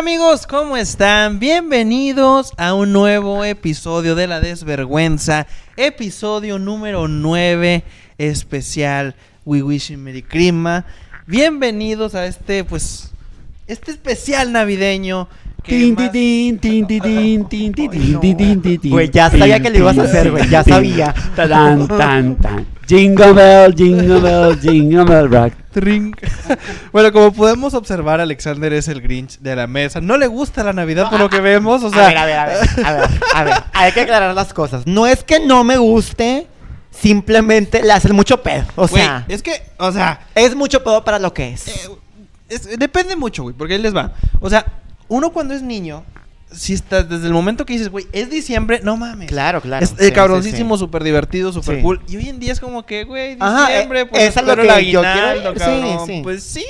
amigos? ¿Cómo están? Bienvenidos a un nuevo episodio de La Desvergüenza, episodio número 9 especial We Wish in Merry Christmas. Bienvenidos a este, pues, este especial navideño Güey, ya sabía que lo ibas a hacer, güey, ya sabía. Tan, tan, tan. Jingle bell, jingle bell, jingle bell rock. Trin. bueno, como podemos observar, Alexander es el Grinch de la mesa. No le gusta la Navidad por lo que vemos, o sea... a ver, a ver, a ver, a ver, a ver, hay que aclarar las cosas. No es que no me guste, simplemente le hacen mucho pedo. O güey, sea, es que, o sea, es mucho pedo para lo que es. Eh, es- depende mucho, güey, porque ahí les va. O sea, uno cuando es niño, si está desde el momento que dices, güey, es diciembre, no mames. Claro, claro. Es sí, eh, sí, cabroncísimo, sí. súper divertido, súper Sí. cool. Y hoy en día es como que, güey, Ajá, diciembre, eh, pues es a lo el que yo quiero. Sí, cabrón. sí. Pues sí.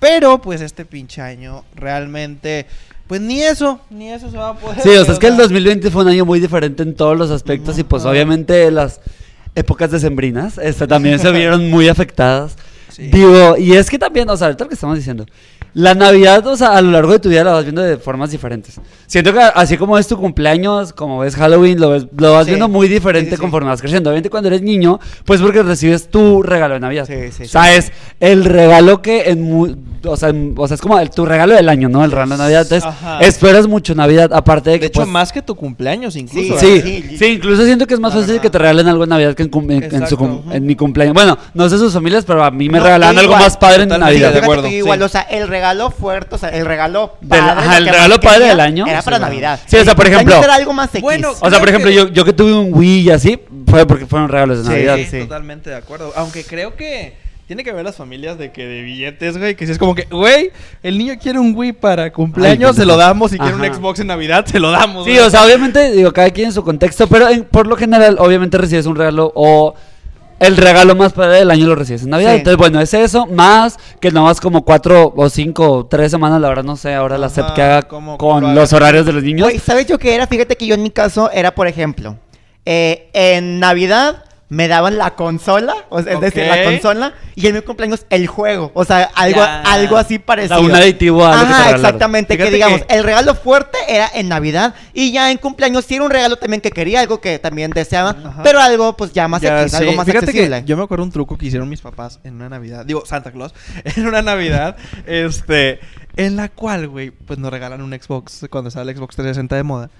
Pero, pues este pinche año, realmente, pues ni eso, ni eso se va a poder. Sí, o sea, es que el 2020 fue un año muy diferente en todos los aspectos y pues Ajá. obviamente las épocas decembrinas este, también se vieron muy afectadas. Sí. Digo, y es que también, o sea, ahorita lo que estamos diciendo, la Navidad, o sea, a lo largo de tu vida la vas viendo de formas diferentes. Siento que así como es tu cumpleaños, como ves Halloween, lo, ves, lo vas Sí. viendo muy diferente Sí, sí, sí. conforme vas creciendo. Obviamente cuando eres niño, pues porque recibes tu regalo de Navidad. Sí, sí, o sea, es el regalo que en o sea, o sea, es como el- tu regalo del año, ¿no? El regalo de Navidad. Entonces, Ajá. esperas mucho Navidad, aparte de que De hecho, pues, más que tu cumpleaños, incluso. Sí. Sí, sí, incluso siento que es más Ajá. fácil que te regalen algo en Navidad que en, cum- en- en su cum- en mi cumpleaños. Bueno, no sé sus familias, pero a mí me No, regalaban algo más padre en Navidad. de acuerdo, igual, sí. o sea, el regalo fuerte, o sea, el regalo Del- padre, ajá, lo el regalo padre del año. Era para Sí, Navidad. Sí, o sea, por ejemplo- era algo más X. Bueno, O sea, por ejemplo, que- yo, yo que tuve un Wii y así, fue porque fueron regalos de Navidad. Sí, sí. totalmente de acuerdo. Aunque creo que tiene que ver las familias de que de billetes, güey, que si es como que, güey, el niño quiere un Wii para cumpleaños, Ay, se lo damos, si quiere un Xbox en Navidad, se lo damos. Sí, güey. o sea, obviamente, digo, cada quien en su contexto, pero en- por lo general, obviamente recibes un regalo o el regalo más padre del año lo recibes en Navidad. Sí. Entonces, bueno, es eso, más que nomás como cuatro o cinco o tres semanas, la verdad no sé, ahora la SEP que haga cómo- con cómo los horarios de los niños. Güey, ¿sabes yo qué era? Fíjate que yo en mi caso era, por ejemplo, eh, en Navidad me daban la consola, o sea, es decir, la consola, y en mi cumpleaños el juego, o sea, algo, Ya. algo así parecido. un aditivo a que Ajá, regalaron. exactamente, Fíjate que digamos, que- el regalo fuerte era en Navidad, y ya en cumpleaños sí era un regalo también que quería, algo que también deseaba, Ajá. pero algo pues ya más Ya algo más Fíjate accesible. que yo me acuerdo un truco que hicieron mis papás en una Navidad, digo Santa Claus, en una Navidad, este, en la cual, güey, pues nos regalan un Xbox cuando estaba el Xbox 360 de moda.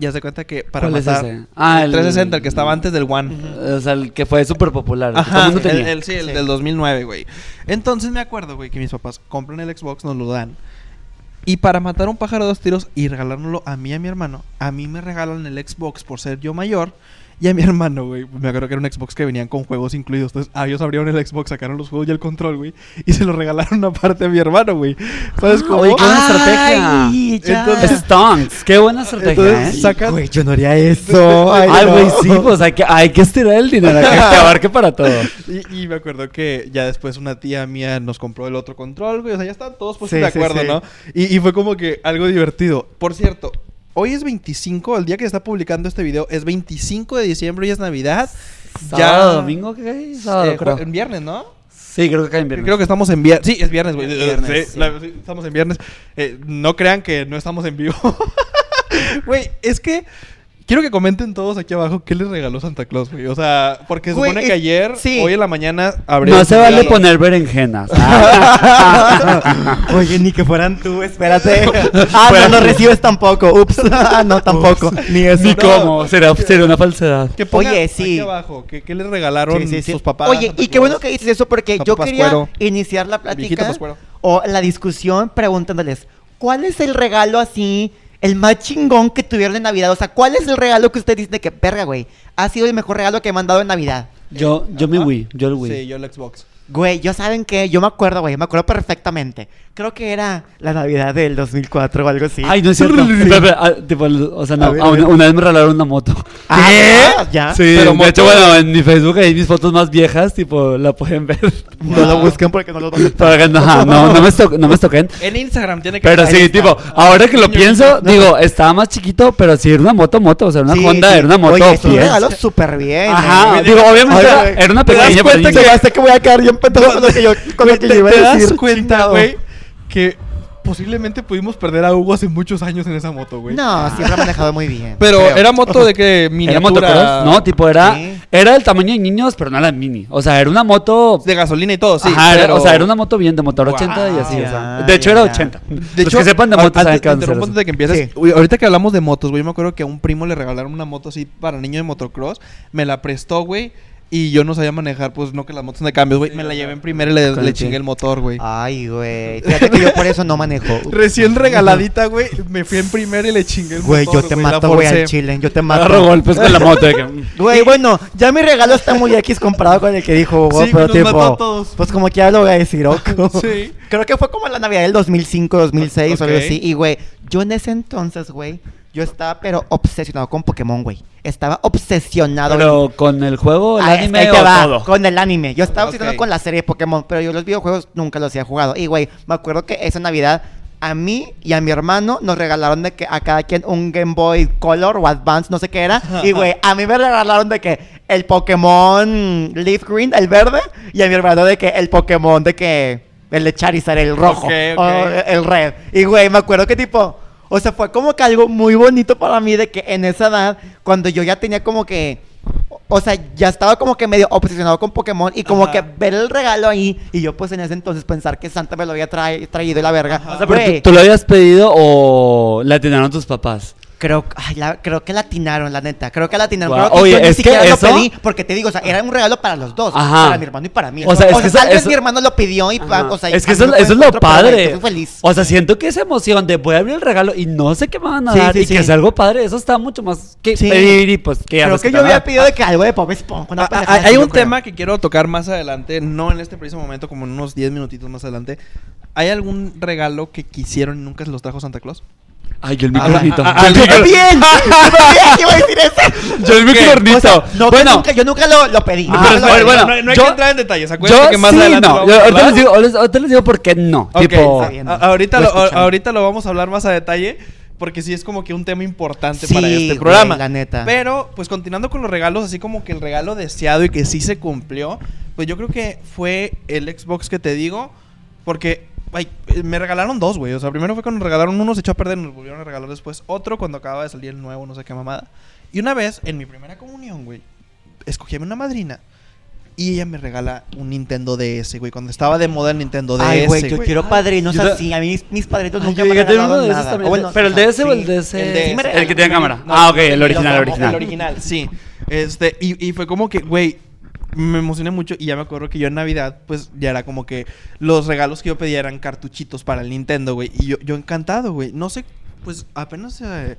Ya se cuenta que para ¿Cuál es matar ese? Ah, el el- 360, el que estaba antes del One. O sea, el que fue súper popular. el Ajá, tenía. el- sí, el Sí. del 2009, güey. Entonces me acuerdo, güey, que mis papás compran el Xbox, nos lo dan. Y para matar un pájaro de dos tiros y regalárnoslo a mí y a mi hermano, a mí me regalan el Xbox por ser yo mayor. Y a mi hermano, güey, me acuerdo que era un Xbox que venían con juegos incluidos. Entonces, ah, ellos abrieron el Xbox, sacaron los juegos y el control, güey. Y se lo regalaron aparte a mi hermano, güey. ¿Sabes cómo? Oye, qué buena Ay, estrategia. ya. Entonces- Stonks, qué buena estrategia, Entonces, ¿eh? sacan... Güey, yo no haría eso. Ay, no. güey, sí, pues hay que, hay que estirar el dinero, hay que abarque para todo. Y, y me acuerdo que ya después una tía mía nos compró el otro control, güey. O sea, ya estaban todos puestos Sí, de sí, acuerdo, sí. ¿no? Y, y fue como que algo divertido. Por cierto, hoy es 25, el día que se está publicando este video es 25 de diciembre y es Navidad. ¿Sábado, domingo? ¿Qué? Sábado, eh, creo. En viernes, ¿no? Sí, creo que cae en viernes. Creo que estamos en viernes. Sí, es viernes, güey. Sí, sí, estamos en viernes. Eh, no crean que no estamos en vivo. Güey, es que quiero que comenten todos aquí abajo qué les regaló Santa Claus, güey. O sea, porque se Güey, supone que ayer, sí. hoy en la mañana, abrieron No se vale regalo. poner berenjenas. Oye, ni que fueran tú, espérate. Ah, no, no recibes tampoco. Ups. Ah, no, tampoco. Ni eso. Ni No. cómo, será, sería una falsedad. Que Oye, aquí sí. abajo, ¿qué, qué les regalaron Sí, sí, sí. sus papás? Oye, Santa y qué bueno que dices eso porque Papá yo quería Pascuero. iniciar la plática o la discusión preguntándoles, ¿cuál es el regalo así, el más chingón que tuvieron en Navidad? O sea, ¿cuál es el regalo que usted dice de que, verga, güey, ha sido el mejor regalo que me han dado en Navidad? Yo, yo mi. Wii, yo el Wii. Sí, yo el Xbox. Güey, yo saben que, yo me acuerdo, güey, me acuerdo perfectamente. Creo que era la Navidad del 2004 o algo así. Ay, no es cierto. Espera, ah, tipo, o sea, no, A ver, una, una vez me regalaron una moto. Ah, ¿Qué? ¿Ya? Sí, Pero de hecho, bueno, en mi Facebook hay mis fotos más viejas, tipo, la pueden ver. No lo busquen porque no lo van a no, no, no me, esto- no me toquen. En Instagram tiene que Pero sí, tipo, ahora que lo pienso, niño. digo, estaba más chiquito, pero sí era una moto, moto, o sea, una Sí, Honda, sí. era una moto. Oye, es un fiel. regalo súper bien. Ajá, güey. digo, obviamente Oye, era, una ¿te das pequeña cuenta que- me que voy a quedar bien pendejo con lo que yo, con lo que yo ¿Te, iba te a das cuenta, güey, que posiblemente pudimos perder a Hugo hace muchos años en esa moto, güey. No, siempre ha manejado muy bien. Pero creo. era moto de que ¿Era miniatura. motocross? No, tipo, era, Sí. era del tamaño de niños, pero no era mini. O sea, era una moto... de gasolina y todo, sí. Ajá, era- o sea, era una moto bien de motor 80 y así. o sea. De hecho, ya, era ya. 80. De Los hecho, que sepan de motos saben que antes de que empieces. Sí. Uy, ahorita que hablamos de motos, güey, me acuerdo que a un primo le regalaron una moto así para niño de motocross. Me la prestó, güey. Y yo no sabía manejar, pues no que las motos son de cambios, güey. me la llevé en primera y le, Con le el chingué el motor, güey. Ay, güey. Fíjate que yo por eso no manejo. Recién regaladita, güey. Me fui en primera y le chingué el Güey, motor. yo te mato, güey, al chile. Yo te Agarro mato. golpes con la moto. Güey, bueno, ya mi regalo está muy X comparado con el que dijo Hugo, Sí, pero nos mató tipo, a todos. pues como que ya lo voy a decir, Oco. Sí. Creo que fue como la Navidad del 2005, 2006 o algo así. Y, güey, yo en ese entonces, güey, yo estaba pero obsesionado con Pokémon, güey. Estaba obsesionado. Pero con el juego, el Ah, es que anime ahí o va, todo. Con el anime. Yo estaba obsesionado con la serie de Pokémon, pero yo los videojuegos nunca los había jugado. Y, güey, me acuerdo que esa Navidad a mí y a mi hermano nos regalaron de que a cada quien un Game Boy Color o Advance, no sé qué era. Y, güey, a mí me regalaron de que el Pokémon Leaf Green, el verde, y a mi hermano de que el Pokémon de que el de Charizard, el rojo, o el red. Y, güey, me acuerdo que tipo... O sea, fue como que algo muy bonito para mí de que en esa edad, cuando yo ya tenía como que... o- sea, ya estaba como que medio obsesionado con Pokémon y como Ajá. que ver el regalo ahí y yo pues en ese entonces pensar que Santa me lo había trae- traído y la verga. O sea, pero ¿tú, tú lo habías pedido o la atinaron tus papás? Creo, ay, la- creo que la atinaron, la neta. Creo que la atinaron. Guau. Creo que Oye, yo ni es que siquiera eso- lo pedí porque te digo, o sea, era un regalo para los dos. Ajá. Para mi hermano y para mí. O sea, es que eso- tal vez eso- mi hermano lo pidió y, Ajá. o sea, es que eso, mí eso es lo otro, pero, güey, padre. Estoy feliz. O sea, siento que esa emoción de voy a abrir el regalo y no sé qué me van a Sí, dar sí, y sí. que sea algo padre, eso está mucho más que Sí. pedir y pues que Creo que te yo van a había dar. pedido de que algo de Pop Esponja. una Ah, ah, pendejada hay así, un creo. tema que quiero tocar más adelante, no en este preciso momento, como en unos 10 minutitos más adelante. ¿Hay algún regalo que quisieron y nunca se los trajo Santa Claus? Ay, yo el Ah, micronito. ah, ah, Yo el ¡Yo micro- también! ¡Yo también iba a decir eso! Yo el micronito. O sea, no, bueno, yo nunca, yo nunca lo, lo pedí. Ah, pero lo bueno, no, no hay yo- que entrar en detalles. Acuérdense yo que más sí, adelante no. Yo ahorita, les digo, ahorita- ahorita les digo por qué no. Ok, tipo, está bien. a- ahorita, Lo ahorita lo vamos a hablar más a detalle. Porque sí es como que un tema importante Sí, para este güey, programa. la neta. Pero, pues continuando con los regalos, así como que el regalo deseado y que sí se cumplió, pues yo creo que fue el Xbox que te digo. Porque ay, eh, me regalaron dos, güey. O sea, primero fue cuando nos regalaron uno, se echó a perder, nos volvieron a regalar después otro cuando acababa de salir el nuevo, no sé qué mamada. Y una vez, en mi primera comunión, güey, escogí a una madrina. Y ella me regala un Nintendo DS, güey. Cuando estaba de moda el Nintendo DS. Ay, güey, yo quiero padrinos Yo así. A mí mis, mis padrinos nunca me nada. también. Bueno, pero el DS o el. DS. El Sí que tiene cámara. No, ah, ok, el original, el original. El original, sí. Este, y, y fue como que, güey, me emocioné mucho y ya me acuerdo que yo en Navidad, pues ya era como que los regalos que yo pedía eran cartuchitos para el Nintendo, güey. Y yo, yo encantado, güey. No sé, pues apenas eh,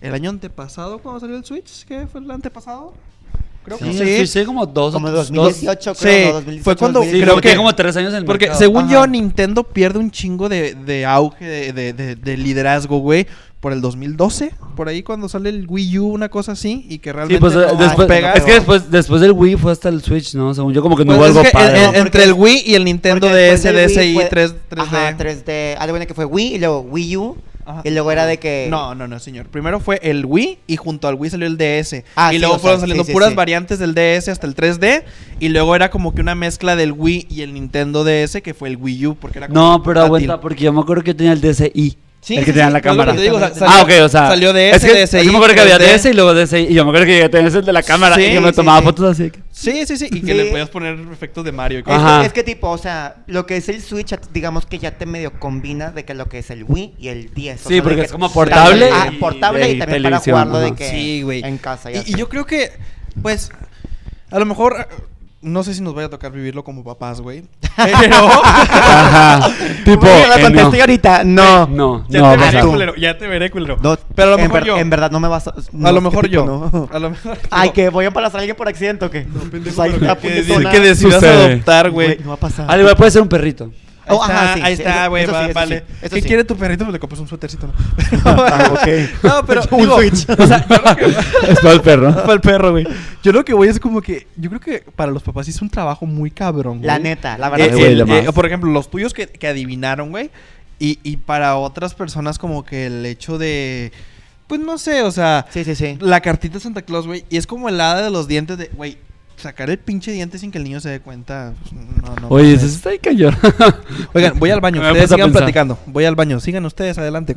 el año antepasado, cuando salió el Switch, ¿qué fue el antepasado? Creo Sí, que sí, sí, como dos. Como dos- 2018, sí, creo. ¿no? 2018, fue cuando- Sí, 2019. creo que- que como tres años en el Porque mercado. según yo, Ajá. Nintendo pierde un chingo de, de auge, de, de- de- de liderazgo, güey, por el 2012, por ahí cuando sale el Wii U, una cosa así, y que Sí, realmente pues no eh, después, pega. es que después, después del Wii fue hasta el Switch, ¿no? Según yo, como que no Pues hubo algo que padre. en- ¿no? en- entre el Wii y el Nintendo DS, DSi, fue- 3, 3D. Ajá, 3D. Algo bueno que fue Wii y luego Wii U. Ajá. Y luego era de que. No, no, no, señor. Primero fue el Wii y junto al Wii salió el DS. Ah, y sí, luego sea, fueron saliendo sí, sí, puras sí. variantes del DS hasta el 3D. Y luego era como que una mezcla del Wii y el Nintendo DS, que fue el Wii U, porque era como No, pero aguanta, porque yo me acuerdo que yo tenía el DSi. Sí, el que sí, tenía sí, la cámara. te digo, o sea, ah, ok, o sea. salió DS, es que, DSi, es que me acuerdo que había 3D. DS y luego DSi. Y yo me acuerdo que llegué a tener ese de la cámara. Sí, y que me tomaba sí. fotos así. Sí, sí, sí. Y que Sí. le podías poner efectos de Mario. y Es, cosas. Ajá. que, es que tipo, o sea, lo que es el Switch, digamos que ya te medio combina de que lo que es el Wii y el 10. o Sí, sea, de porque que es como portable ah, y- portable y, y también para jugarlo de que Sí, güey. en casa. Y, ya y yo creo que, pues, a lo mejor, no sé si nos vaya a tocar vivirlo como papás, güey. Pero... Ajá. tipo. Bueno, la eh, contesté no. ahorita, no. No, ya no, te veré, culero. Ya te veré, culero. No, Pero a lo en, mejor ver- yo. en verdad no me vas a. a no, lo mejor yo. no. A lo mejor Ay, que voy a embarazar a alguien por accidente o qué. pendejo, Pues ahí pero está, que, que una- que decidas Sucede. adoptar, güey. no va a pasar. Igual puede ser un perrito. Ahí Oh, está, ajá, sí, ahí está, güey, va- sí, vale. sí, ¿Qué sí. quiere tu perrito? Pues le compras un suétercito, ¿no? Ah, ok. No, pero Un digo, Switch. o sea, yo lo que- Es para el perro. para el perro, güey. Yo lo que voy es como que yo creo que para los papás sí es un trabajo muy cabrón, güey. La neta, la Eh, verdad. El- de más. eh, por ejemplo, los tuyos que, que adivinaron, güey. Y, y para otras personas como que el hecho de pues no sé, o sea, Sí, sí, sí. la cartita de Santa Claus, güey, y es como el hada de los dientes de, güey, sacar el pinche diente sin que el niño se dé cuenta. pues, no, no Oye, eso está ahí cañón. Oigan, voy al baño. Ustedes sigan platicando. Voy al baño. Sigan ustedes adelante.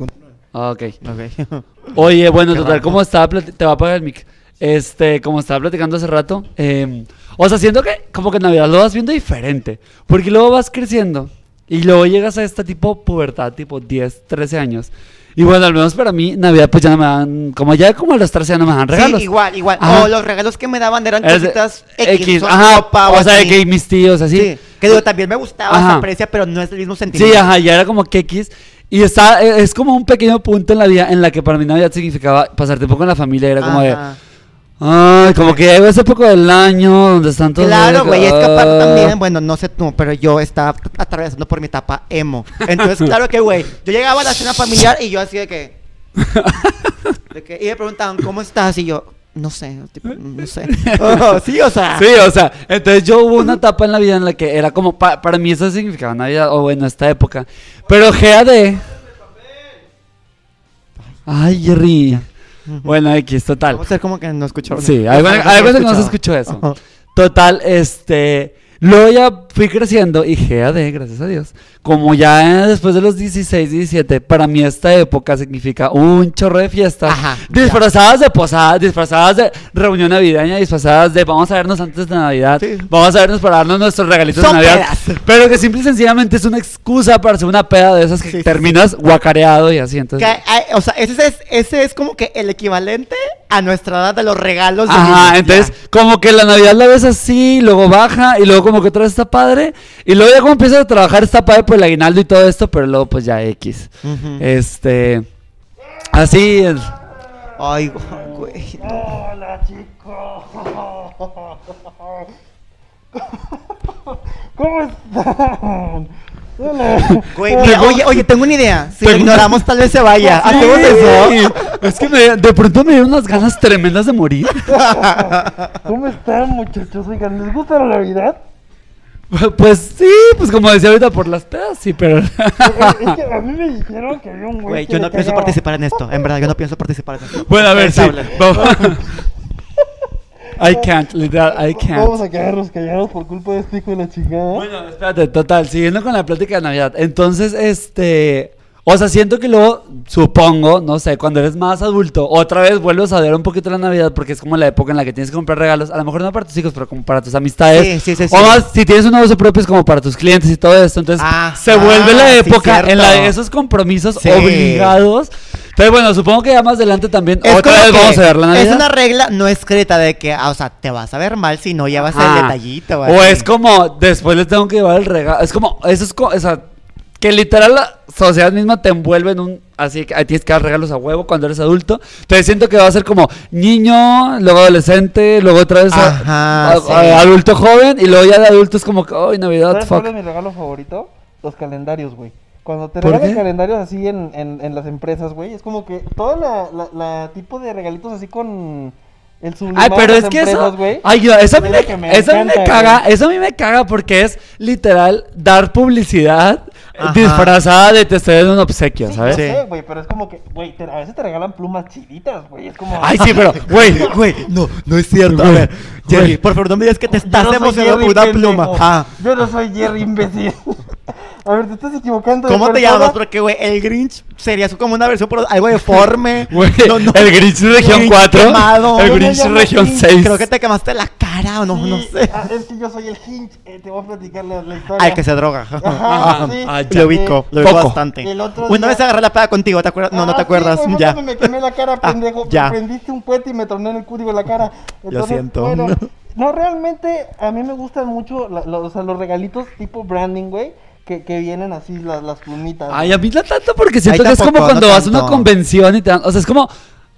Ah, ok. Ok. Oye, bueno, total, como estaba te va a apagar el mic. Este, como estaba platicando hace rato, eh, o sea, siento que como que en Navidad lo vas viendo diferente, porque luego vas creciendo y luego llegas a esta tipo pubertad, tipo 10, 13 años. Y bueno, al menos para mí, Navidad pues ya no me dan, como ya como a los 13 ya no me dan regalos. Sí, igual, igual. Ajá. O los regalos que me daban eran cositas X, o ajá, ropa o sea, de así. que mis tíos así. Sí, que digo, también me gustaba, Ajá. se aprecia, pero no es el mismo sentimiento. Sí, ajá, ya era como que X. Y está, eh, es como un pequeño punto en la vida en la que para mí Navidad significaba pasar tiempo con la familia. Era como de. Ay, como que esa época del año donde están todos. Claro, güey, es aparte ah. también, bueno, no sé tú, pero yo estaba atravesando por mi etapa emo. Entonces, claro que, güey, yo llegaba a la cena familiar y yo así de que... de que y me preguntaban, ¿cómo estás? Y yo, no sé, tipo, no sé. Oh, sí, o sea... Sí, o sea, entonces yo hubo una etapa en la vida en la que era como, pa- para mí eso significaba Navidad, o bueno, esta época. Pero GAD. Ay, Jerry. Bueno, X, total. Vamos a como que no escuchó. Sí, hay veces que no se escuchó eso. Total, este. Luego ya fui creciendo y GAD, gracias a Dios. Como ya después de los 16, 17, para mí esta época significa un chorro de fiestas. Ajá, disfrazadas de posadas, disfrazadas de reunión navideña, disfrazadas de vamos a vernos antes de Navidad. Sí. Vamos a vernos para darnos nuestros regalitos Son de Navidad. pedas. Pero que simple y sencillamente es una excusa para hacer una peda de esas que Sí, sí, terminas guacareado y así. Que Entonces, hay- o sea, ese es, ese es como que el equivalente a nuestra edad de los regalos. de Ajá, niños, entonces ya. como que la Navidad la ves así, luego baja y luego como que otra vez está padre y luego ya como empiezas a trabajar está padre por el aguinaldo y todo esto, pero luego pues ya X. Este, así es. Ay, güey. Hola chicos. ¿Cómo están? Hola. Güey, mira, oye, oye, tengo una idea. Si lo ignoramos, tal vez se vaya. ¿Hacemos Sí. eso? Es que me- de pronto me dieron unas ganas tremendas de morir. ¿Cómo están muchachos? Oigan, ¿les gusta la Navidad? Pues sí, pues como decía ahorita por las pedas, sí, pero... Es que a mí me dijeron que había un güey Güey, yo no pienso cagaba. participar en esto. En verdad, yo no pienso participar en esto. Bueno, a ver, sí. Vamos. I can't, literal, I can't. Vamos a quedarnos callados por culpa de este hijo de la chingada. Bueno, espérate, total, siguiendo con la plática de Navidad. Entonces, este. O sea, siento que luego, supongo, no sé, cuando eres más adulto, otra vez vuelves a ver un poquito la Navidad porque es como la época en la que tienes que comprar regalos. A lo mejor no para tus hijos, pero como para tus amistades. Sí, sí, sí. O más, si tienes un negocio propio, es como para tus clientes y todo esto. Entonces, Ah, se vuelve ah, la época en la de esos compromisos obligados. Entonces, bueno, supongo que ya más adelante también, Es otra vez vamos a ver la Navidad. Es una regla no escrita de que, ah, o sea, te vas a ver mal si no llevas el Ajá. detallito. O así. es como, después les tengo que llevar el regalo. Es como, eso es o sea, que literal la sociedad misma te envuelve en un, así que ahí tienes que dar regalos a huevo cuando eres adulto. Entonces siento que va a ser como niño, luego adolescente, luego otra vez a- Ajá, a- sí. a- adulto joven y luego ya de adulto es como que, ay, Navidad, ¿Sabes fuck. cuál es mi regalo favorito? Los calendarios, güey. Cuando te ¿Por regalan qué? calendarios así en, en, en las empresas, güey, es como que todo la, la, la tipo de regalitos así con el sublimado Ay, pero de es que eso, ay, yo- eso a mí es me, me eso a mí me caga, eso a mí me caga porque es literal dar publicidad Ajá. disfrazada de te estoy dando un obsequio, Sí, ¿sabes? Sí. güey, pero es como que, güey, a veces te regalan plumas chiditas, güey, es como... Ay, sí, pero, güey, Güey, no, no es cierto. A ver, Jerry, por favor, no me digas que te estás no por una pluma. Ah, Yo no soy Jerry, imbécil. A ver, te estás equivocando. ¿cómo te llamas? Porque, güey, el Grinch sería como una versión por algo deforme. Güey, No, no. el Grinch Región Grinch 4, quemado. el Grinch Región Grinch, 6. Creo que te quemaste la cara o no, Sí, no sé. ah, es que yo soy el Hinch. eh, te voy a platicar la, la historia. Al que se droga. Ajá, sí. Ah. Lo ubico, lo ubico Poco. bastante. El otro Una día- vez agarré la peda contigo, ¿te acuerdas? No, no Ah, te acuerdas. Sí, ya. me quemé la cara, Ah, pendejo. ya. Me prendiste un puente y me torné en el código de la cara. Lo siento. Bueno, no, realmente a mí me gustan mucho la- o sea, los regalitos tipo branding, güey. Que, que vienen así las, las plumitas. Ay, a mí no tanto porque siento Ay, que es como cuando no vas a una convención y te dan, o sea, es como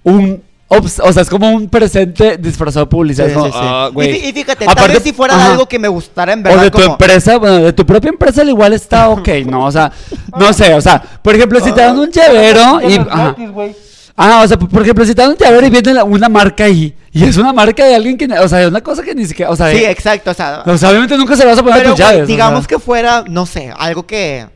un o sea, es como un presente disfrazado de publicidad. Sí, es como, sí, sí. ah, y, y fíjate, Aparte- tal vez si fuera ajá. algo que me gustara en O verdad de tu como... empresa, bueno, de tu propia empresa al igual está ok, ¿no? O sea, no sé, o sea, por ejemplo, si te dan un llavero y... Los ajá. Ah, o sea, por ejemplo, si te dan un llavero y viene una marca ahí, y es una marca de alguien que, o sea, es una cosa que ni siquiera, o sea, Sí, de- exacto, o sea... o sea obviamente nunca se la vas a poner Pero, tus llaves. o digamos sea. que fuera, no sé, algo que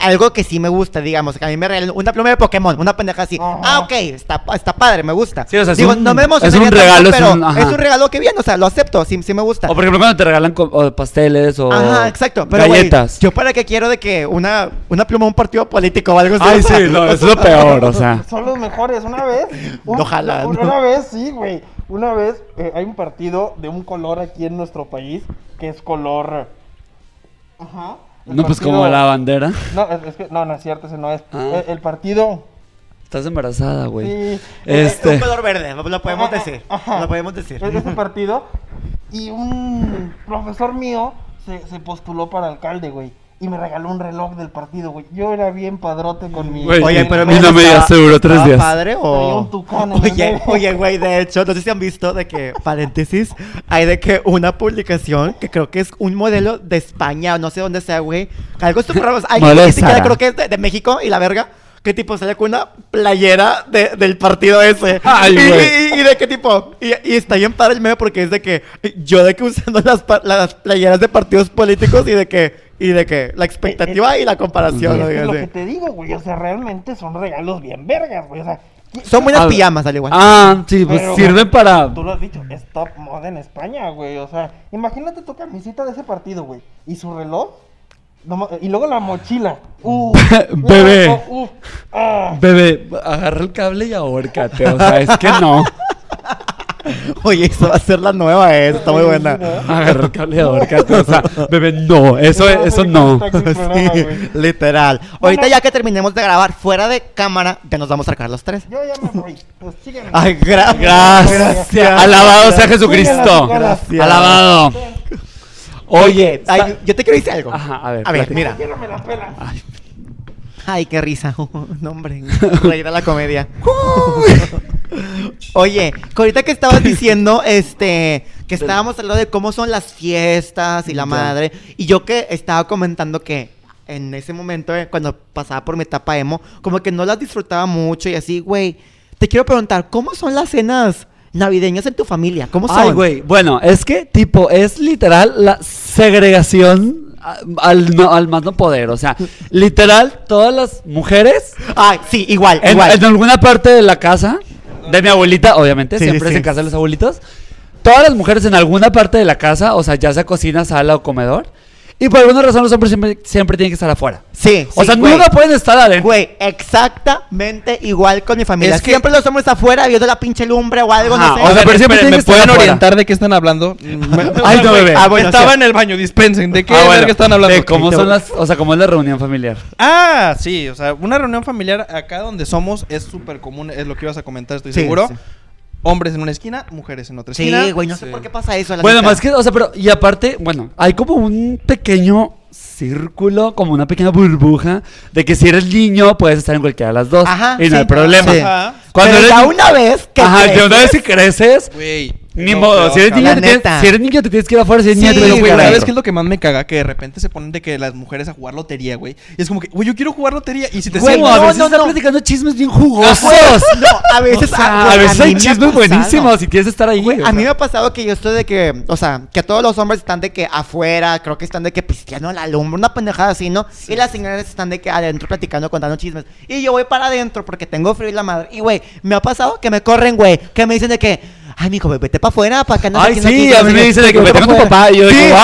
algo que sí me gusta, digamos, que a mí me regalan una pluma de Pokémon, una pendeja así. Ajá. Ah, ok, está, está padre, me gusta. Sí, o sea, es Digo, un- no me es un tanto, regalo, es pero un- ajá. es un regalo que bien, o sea, lo acepto, sí, sí me gusta. O por ejemplo cuando te regalan o pasteles o Ajá, exacto. Pero, galletas. yo para qué quiero de que una, una pluma de un partido político o algo así. Ay, sí, no, eso es lo peor, o sea. Son los mejores. Una vez. un- Ojalá, Una, ¿no? una vez, sí, güey. Una vez eh, hay un partido de un color aquí en nuestro país que es color. Ajá. El No, pues como la bandera. No, es, es que. No, no es cierto, ese no es. Ah. El, el partido. Estás embarazada, güey. Sí. Este. Un color verde, lo, lo podemos Ajá, decir. ajá. Lo podemos decir. Es ese partido. Y un profesor mío se, se postuló para alcalde, güey. Y me regaló un reloj del partido, güey. Yo era bien padrote con mi. Güey, Oye, pero Y mira, no me digas estaba- seguro, tres días. padre o un Oye, güey, de hecho, no sé si han visto de que paréntesis, hay de que una publicación que creo que es un modelo de España o no sé dónde sea, güey. Algo súper raro, de ni siquiera creo que es de, de México y la verga. Que tipo sale con una playera de- del partido ese. Ay, y, güey. Y- de qué tipo. Y, y está bien padre el medio porque es de que yo de que usando las, pa- las playeras de partidos políticos y de que. Y de que la expectativa y la comparación. Es que lo que te digo, güey. O sea, realmente son regalos bien vergas, güey. O sea, ¿qui- Son buenas A ver. pijamas, al igual. Ah, sí, pues Pero, sirven güey, para. Tú lo has dicho, es top en España, güey. O sea, imagínate tu camisita de ese partido, güey. Y su reloj. no y luego la mochila. Uh, Bebé. uh, uh, ah. Bebé, agarra el cable y ahórcate. O sea, es que no. Oye, eso va a ser la nueva, eh. Está muy buena. Agarra el cable y ahórcate. O sea, bebé, no. Eso, No, eso no. Sí, literal. Ahorita ya que terminemos de grabar fuera de cámara, ya nos vamos a sacar los tres. Yo ya me voy. Pues sígueme. Ay, gra- Gracias. Alabado sea Jesucristo. Gracias. Alabado. Oye, ay, yo te quiero decir algo. Ajá, a ver, A ver, mira. Quiero me la pela. Ay, qué risa. no, hombre. Reír de la comedia. Oye, ahorita que estabas diciendo, este, que estábamos hablando de cómo son las fiestas y la madre, y yo que estaba comentando que en ese momento, eh, cuando pasaba por mi etapa emo, como que no las disfrutaba mucho y así, güey. Te quiero preguntar, ¿cómo son las cenas navideñas en tu familia? ¿Cómo son? Ay, güey. Bueno, es que, tipo, es literal la segregación a- al, no- al más no poder. O sea, literal, todas las mujeres Ay, sí, igual, en, igual. en alguna parte de la casa, de mi abuelita, obviamente, Sí, siempre sí. es en casa de los abuelitos. Todas las mujeres en alguna parte de la casa, o sea, ya sea cocina, sala o comedor. Y por alguna razón los hombres siempre, siempre tienen que estar afuera. Sí, O sí, sea, güey. nunca pueden estar adentro. Güey, exactamente igual con mi familia. Es que- Siempre los hombres afuera viendo la pinche lumbre o algo, Ajá, no sé. o sea, A ver, pero siempre esperen, tienen ¿me que estar pueden afuera. orientar de qué están hablando? Ay, no, bebé. Ah, bueno, Estaba sí. en el baño, dispensen. ¿De qué Ah, bueno, verga están hablando? De cómo son las, o sea, cómo es la reunión familiar. Ah, sí, o sea, una reunión familiar acá donde somos es súper común, es lo que ibas a comentar, estoy Sí, seguro. sí. Hombres en una esquina, mujeres en otra esquina. Sí, güey, no sé por qué pasa eso. la Bueno, neta. más que, o sea, pero, y aparte, bueno, hay como un pequeño círculo, como una pequeña burbuja, de que si eres niño puedes estar en cualquiera de las dos. Ajá, y no sí, hay problema. sí. Ajá. Cuando Pero eres ya una vez que Ajá, creces- que una vez si creces, Güey. Ni no, modo. Si eres, niño, La te tienes, si eres niño, te tienes que ir afuera. Si eres niña, Sí, te tienes que Pero, ir güey, ¿sabes qué es lo que más me caga? Que de repente se ponen de que las mujeres a jugar lotería, güey. Y es como que, güey, yo quiero jugar lotería. Y si te Güey, no, veces no, están no. platicando chismes bien jugosos. No, a veces, O sea, güey, a veces mí hay me ha chismes buenísimos y quieres estar ahí. Güey, a mí me ha pasado que yo estoy de que, o sea, que todos los hombres están de que afuera, creo que están de que pisteando la lumbre, una pendejada así, ¿no? Y las señoras están de que adentro platicando, contando chismes. Y yo voy para adentro porque tengo frío y la madre. Y, güey, me ha pasado que me corren, güey, que me dicen de que, ay, mijo, vete para afuera, para que andes Ay, sí, aquí, a no mí me qué". dicen de que Vete con tu papá. Y yo Sí, digo,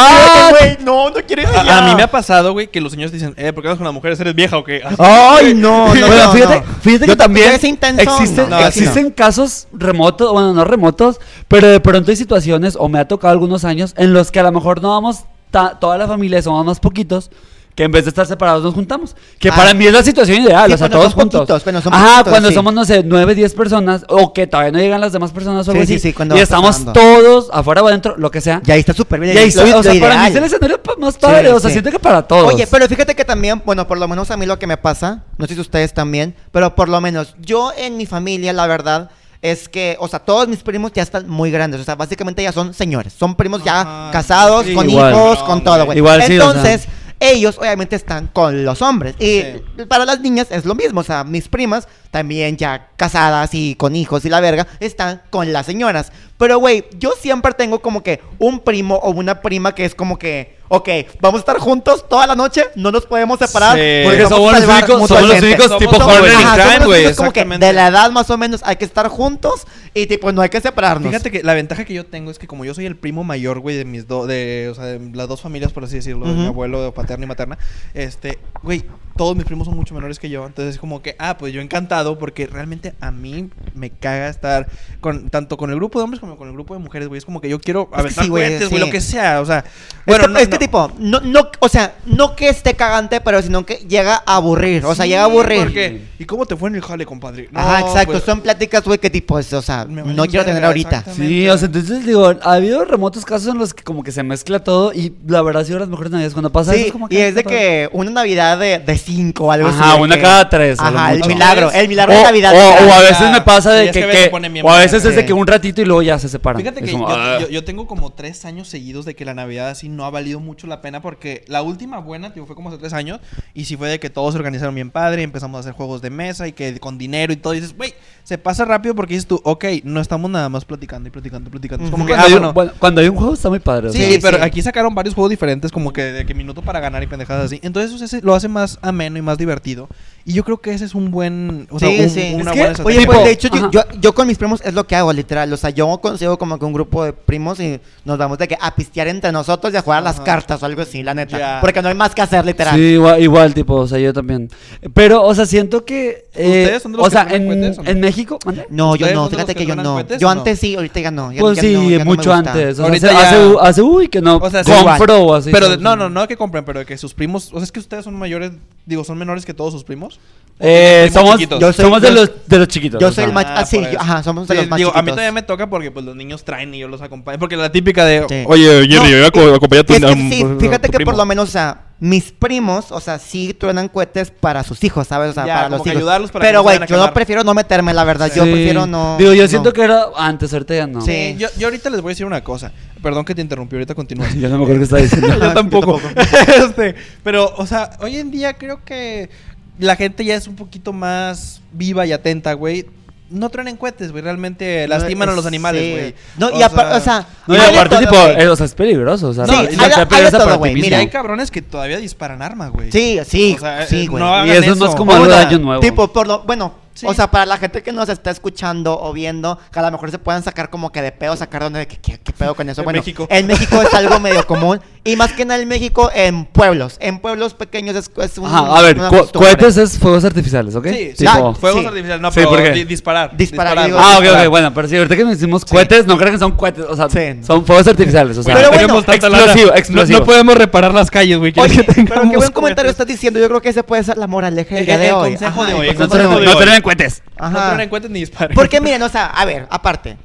güey, no, no quiero ir allá. A, a mí me ha pasado, güey, que los señores dicen, eh, ¿por qué vas con las mujeres? ¿Eres vieja o qué? Ay, no, no, bueno, no, fíjate, no. fíjate Yo que también es intenso, existen, no, no. casos remotos, bueno, no remotos, pero de pronto hay situaciones, o me ha tocado algunos años, en los que a lo mejor no vamos ta- toda la familia, somos más poquitos, que en vez de estar separados nos juntamos. Que Ah. para mí es la situación ideal, Sí, o sea, todos son juntos. poquitos, cuando son Ajá, poquitos, cuando sí. somos, no sé, nueve, diez personas, o que todavía no llegan las demás personas o algo Sí, sí, así, sí, cuando y estamos pasando. todos, afuera o adentro, lo que sea. Y ahí está súper bien. Y ahí lo- está, o lo sea, para mí es el escenario más padre, Sí, o sea, sí. siento que para todos. Oye, pero fíjate que también, bueno, por lo menos a mí lo que me pasa, no sé si ustedes también, pero por lo menos yo en mi familia, la verdad, es que, o sea, todos mis primos ya están muy grandes, o sea, básicamente ya son señores, son primos ya Ajá. casados, Sí, con igual. hijos, con todo, güey. Igual sí, o sea. Ellos obviamente están con los hombres. Y Sí. para las niñas es lo mismo, o sea, mis primas también ya casadas y con hijos y la verga, están con las señoras. Pero, güey, yo siempre tengo como que un primo o una prima que es como que, ok, vamos a estar juntos toda la noche, no nos podemos separar. Sí. Porque somos los únicos- somos los únicos Somos tipo jóvenes. güey, como que de la edad más o menos hay que estar juntos y tipo no hay que separarnos. Fíjate que la ventaja que yo tengo es que como yo soy el primo mayor, güey, de mis dos, de, o sea, de las dos familias, por así decirlo, de mi abuelo paterna y materna, este, güey, todos mis primos son mucho menores que yo, entonces es como que, ah, pues yo encantado, porque realmente a mí me caga estar con, tanto con el grupo de hombres como con el grupo de mujeres, güey, es como que yo quiero que aventar sí, güey, cohetes, güey, sí. lo que sea, o sea, Bueno, bueno, no- es que no- tipo, no, no, o sea, no que esté cagante, pero sino que llega a aburrir, o sea, Sí, llega a aburrir. porque, ¿y cómo te fue en el jale, compadre? Ajá, exacto, pues, son pláticas, güey, que tipo, es, o sea, no quiero tener ahorita. Sí, o sea, entonces digo, ha habido remotos casos en los que como que se mezcla todo y la verdad ha sido las mejores navidades cuando pasa Sí, eso. como y es de que una Navidad de, de cinco o algo así. Ajá, una que- cada tres, a lo Ajá, el mucho. milagro, el milagro o, de Navidad. o- a veces me pasa Sí, de es que, que a veces que- se ponen bien o a veces es de que un ratito y luego ya se separan. Fíjate Es que como, yo, ah. yo- yo tengo como tres años seguidos de que la Navidad así no ha valido mucho la pena porque la última buena, tío, fue como hace tres años y sí fue de que todos se organizaron bien padre y empezamos a hacer juegos de mesa y que con dinero y todo y dices, güey, se pasa rápido porque dices tú, ok, no estamos nada más platicando y platicando y platicando. Es como que, cuando, ah, hay, bueno, un- bueno, cuando hay un juego está muy padre. o Sí, sea. Pero sí. aquí sacaron varios juegos diferentes, como que de que minuto para ganar y pendejadas así. Entonces eso se- lo hace más ameno y más divertido. Y yo creo que ese es un buen. O sea, Sí, un- sí. una Es que, buena oye, pues de hecho, yo, yo, yo con mis primos es lo que hago, literal. O sea, yo consigo como que un grupo de primos y nos vamos de que a pistear entre nosotros y a jugar a las cartas o algo así, la neta. Ya. Porque no hay más que hacer, literal. Sí, igual, igual, tipo, o sea, yo también. Pero, o sea, siento que. eh, ¿Ustedes son de los o que sea, en, cohetes o no? en México. ¿mande? No, yo ¿Ustedes no, fíjate que que yo no. cohetes Yo no? antes sí, ahorita ya no. ya- Pues ya sí, no, ya no mucho gusta. antes. O sea, Ahorita hace, ya- hace, hace, uy, que no O sea, compro o así. Pero no, no, no que compren, pero que sus primos. O sea, es que ustedes son mayores. Digo, son menores que todos sus primos. ¿O Eh, somos chiquitos? yo soy- somos de, yo- los, de los chiquitos. Yo soy el más. Ah, Ah, sí, por yo- eso. ajá, somos de los más digo, a mí todavía me toca porque pues los niños traen y yo los acompaño. Porque la típica de, Sí. oye, Jerry, No, yo voy a co- acompañar a tu Es que um, sí, tu fíjate que primo". por lo menos, o sea, mis primos, o sea, sí truenan cohetes para sus hijos, ¿sabes? O sea, Ya, para los hijos. ayudarlos para Pero, güey, yo no prefiero no meterme, la verdad. Yo prefiero no. Digo, yo no. siento que era antes, ahorita ya no. Sí. Yo, yo ahorita les voy a decir una cosa. Perdón que te interrumpí, ahorita continúas. Ya no me acuerdo qué estaba diciendo. yo tampoco. Yo este, pero, o sea, hoy en día creo que la gente ya es un poquito más viva y atenta, güey. No truenen cohetes, güey. Realmente lastiman a los animales, güey. No, y aparte, o sea. No, y aparte, todo, tipo, eh, o sea, es peligroso. O sea, Sí, no, hay todo, para mira, hay cabrones que todavía disparan armas, güey. Sí, sí, O sea, sí, eh, güey. no Y eso es más eso. como algo de año nuevo. Tipo, por lo, bueno, Sí. o sea, para la gente que nos está escuchando o viendo, que a lo mejor se puedan sacar como que de pedo, sacar donde, ¿qué, qué, qué pedo con eso? En bueno, México. en México es algo medio común. Y más que nada en México, en pueblos. En pueblos pequeños es, es un, Ajá, a ver, una cohetes es fuegos artificiales, ¿ok? Sí, sí. Ah, Fuegos sí. artificiales, no, Sí, pero disparar. Disparar, digo, Ah, ok, disparar. ok, bueno, pero sí, ahorita que decimos cohetes, no crean que son cohetes, o sea, Sí. son fuegos artificiales, o sea. Pero bueno, tenemos tanta lana. explosivo, No- explosivo. No, podemos reparar las calles, güey. ¿Quieres Oye, que pero qué buen comentario estás diciendo. Yo creo que ese puede ser la moraleja del El- día de el hoy. consejo de hoy, no hoy. tienen cohetes. No Ajá. truenen cohetes ni disparen. Porque miren, o sea, a ver, aparte,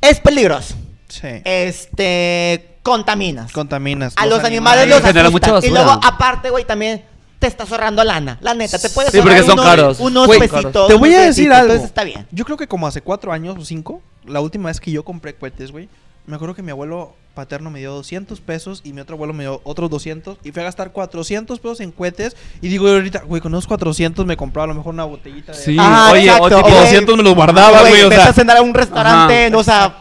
es peligroso. Sí. Este, contaminas. Contaminas. a los animales y los genera mucha Y basura. luego, aparte, güey, también te estás ahorrando lana. La neta, te puedes Sí, porque ahorrar son unos, caros. unos Güey, pesitos. Te voy a decir pesitos, algo. Entonces está bien. Yo creo que como hace cuatro años o cinco, la última vez que yo compré cohetes, güey, me acuerdo que mi abuelo paterno me dio 200 pesos y mi otro abuelo me dio otros 200 y fui a gastar 400 pesos en cohetes y digo ahorita, güey, con esos 400 me compraba a lo mejor una botellita de... Sí, Ajá, oye, o tipo, güey. 200 me los guardaba, güey, o sea... a cenar a un restaurante, Ajá, no, o sea.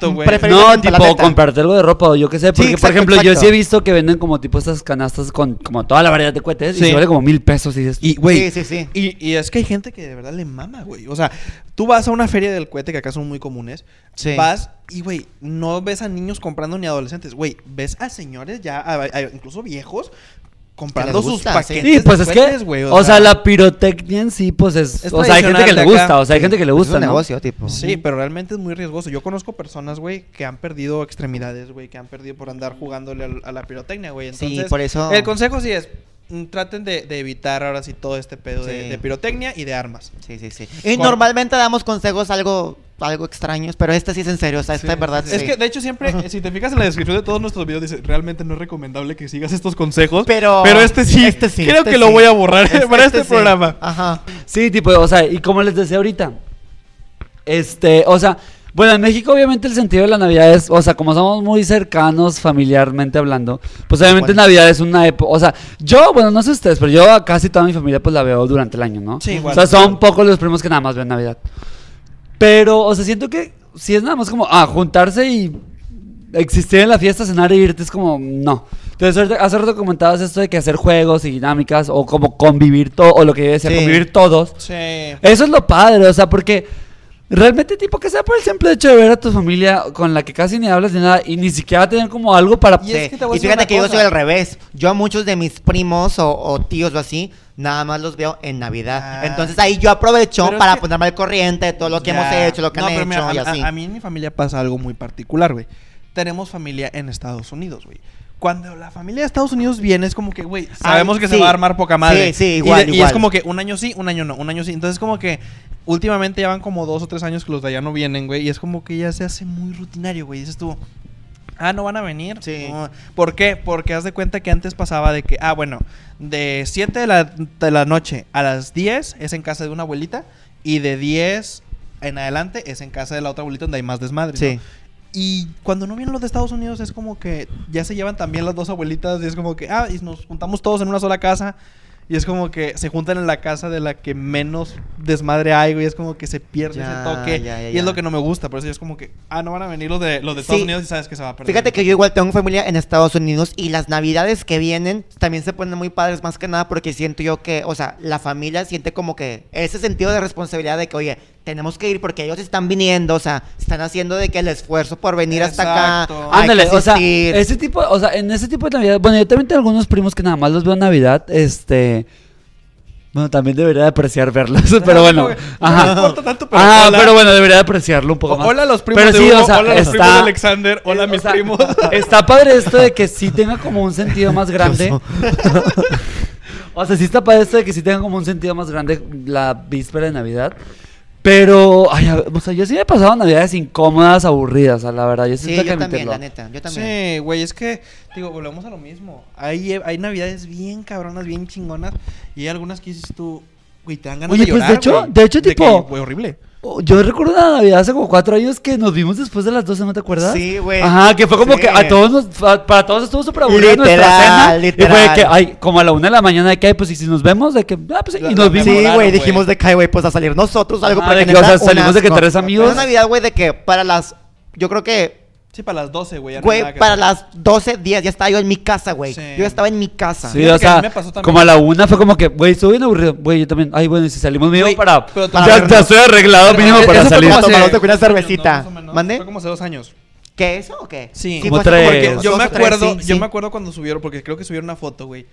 No, tipo, comprarte algo de ropa o yo qué sé. Porque, por exacto, ejemplo, yo sí he visto que venden como tipo estas canastas con como toda la variedad de cohetes Sí. y se vale como mil pesos y dices, Y, güey, Sí, sí, sí. Y, y es que hay gente que de verdad le mama, güey. O sea, tú vas a una feria del cohete, que acá son muy comunes. Sí. Vas y, güey, no ves a niños comprando ni adolescentes. Güey, ves a señores ya, a- a- incluso viejos, comprando sus paquetes Sí, pues de es que, o, sea, la pirotecnia en sí, pues es, Es o sea, hay gente que le gusta, o sea, hay gente que le Es gusta, un ¿no? negocio, tipo. Sí, pero realmente es muy riesgoso. Yo conozco personas, güey, que han perdido extremidades, güey, que han perdido por andar jugándole al- a, la pirotecnia, güey. Sí, Entonces, por eso- El consejo sí es, traten de, de evitar ahora sí todo este pedo de, Sí. de pirotecnia y de armas. Sí, sí, sí. Y normalmente damos consejos algo, algo extraños, pero este sí es en serio, o sea, este Sí, es verdad. Es sí. que, de hecho, siempre, si te fijas en la descripción de todos nuestros videos, dice, realmente no es recomendable que sigas estos consejos. Pero- pero este sí, este sí, creo este que lo voy a borrar para este, sí. programa. Ajá. Sí, tipo, o sea, y como les decía ahorita, este, o sea, Bueno, en México obviamente el sentido de la Navidad es, o sea, como somos muy cercanos familiarmente hablando, pues obviamente Bueno. Navidad es una época, o sea, yo, bueno, no sé ustedes, pero yo a casi toda mi familia pues la veo durante el año, ¿no? Sí, igual. O sea, son pocos los primos que nada más ven Navidad. Pero, o sea, siento que si es nada más como, ah, juntarse y existir en la fiesta, cenar e irte, es como, no. Entonces, hace rato comentabas esto de que hacer juegos y dinámicas, o como convivir todo, o lo que yo decía, Sí. convivir todos. Sí. Eso es lo padre, o sea, porque realmente, tipo, que sea por el simple hecho de ver a tu familia con la que casi ni hablas ni nada y ni siquiera tener como algo para. Y es Sí. que te voy a Y decir fíjate una que yo cosa. soy al revés. Yo a muchos de mis primos o, o tíos o así, nada más los veo en Navidad. Ah. Entonces ahí yo aprovecho Pero es para que- ponerme al corriente de todo lo que hemos hecho, lo que No, han pero hecho mira, y a, así. a- a mí en mi familia pasa algo muy particular, güey. Tenemos familia en Estados Unidos, güey. Cuando la familia de Estados Unidos viene, es como que, güey, sabemos Ay, que sí. se va a armar poca madre. Sí, sí, Y igual, Y, es como que un año sí, un año no, un año sí. Entonces, como que últimamente ya van como dos o tres años que los de allá no vienen, güey. Y es como que ya se hace muy rutinario, güey. Dices tú, ah, no van a venir. Sí. No. ¿Por qué? Porque haz de cuenta que antes pasaba de que, ah, bueno, de 7 de la, de la noche a las 10 es en casa de una abuelita. Y de 10 en adelante es en casa de la otra abuelita donde hay más desmadre. Sí. ¿no? Y cuando no vienen los de Estados Unidos es como que ya se llevan también las dos abuelitas y es como que, ah, y nos juntamos todos en una sola casa. Y es como que se juntan en la casa de la que menos desmadre hay, güey. Es como que se pierde Ya, ese toque. ya, ya, y es lo que no me gusta. Por eso es como que, ah, no van a venir los de, los de Estados Sí. Unidos y sabes que se va a perder. Fíjate que yo igual tengo familia en Estados Unidos y las navidades que vienen también se ponen muy padres más que nada porque siento yo que, o sea, la familia siente como que ese sentido de responsabilidad de que, oye, tenemos que ir porque ellos están viniendo, o sea, están haciendo de que el esfuerzo por venir hasta acá. Ándale, o sea, ese tipo, o sea, en ese tipo de Navidad, bueno, yo también tengo algunos primos que nada más los veo en Navidad, este, bueno, también debería de apreciar verlos, pero bueno, no ajá. me importa tanto, pero ah, hola. pero bueno, debería de apreciarlo un poco más. Hola a los primos Pero de sí, Hugo, o sea, hola a los primos de Alexander, hola a o mis sea, primos. Está padre esto de que sí tenga como un sentido más grande. o sea, sí está padre esto de que sí tenga como un sentido más grande la víspera de Navidad. Pero, ay, a- o sea, yo sí me he pasado navidades incómodas, aburridas, a la verdad. Yo Sí, yo que también, admitirlo. la neta, yo también. Sí, güey, es que, digo, volvemos a lo mismo. Hay, hay navidades bien cabronas, bien chingonas. Y hay algunas que dices tú, güey, te dan ganas Oye, de pues, de llorar, hecho- güey. de hecho, que, tipo- Güey, horrible. Yo recuerdo una Navidad hace como cuatro años que nos vimos después de las 12, ¿no te acuerdas? Sí, güey. Ajá, que fue como Sí. que a todos nos, a- para todos estuvo súper aburrida nuestra Literal, cena. Y fue literal. que, ay, como a la una de la mañana de que, ay, pues y si nos vemos, de que, ah, pues y nos vimos. Sí, güey, dijimos de que, güey, pues a salir nosotros algo Ajá, porque de que, o sea, salimos de que tres amigos. Una Navidad, güey, de que para las, yo creo que Sí, para las 12, güey. no Güey, para las 12 días ya estaba yo en mi casa, güey. Sí. Yo estaba en mi casa. Sí, o a sea, mí me pasó también. como a la una fue como que, güey, estoy bien aburrido. Güey, yo también. Ay, bueno, y si salimos mínimo Güey, para. pero ya, ya estoy arreglado Pero mínimo eso para fue salir. como hace- una cervecita. ¿Mande? Fue como hace dos años. ¿Qué eso o qué? Sí. Como fue tres. Porque dos yo me tres, acuerdo, sí, yo sí. me acuerdo cuando subieron, porque creo que subieron una foto, güey.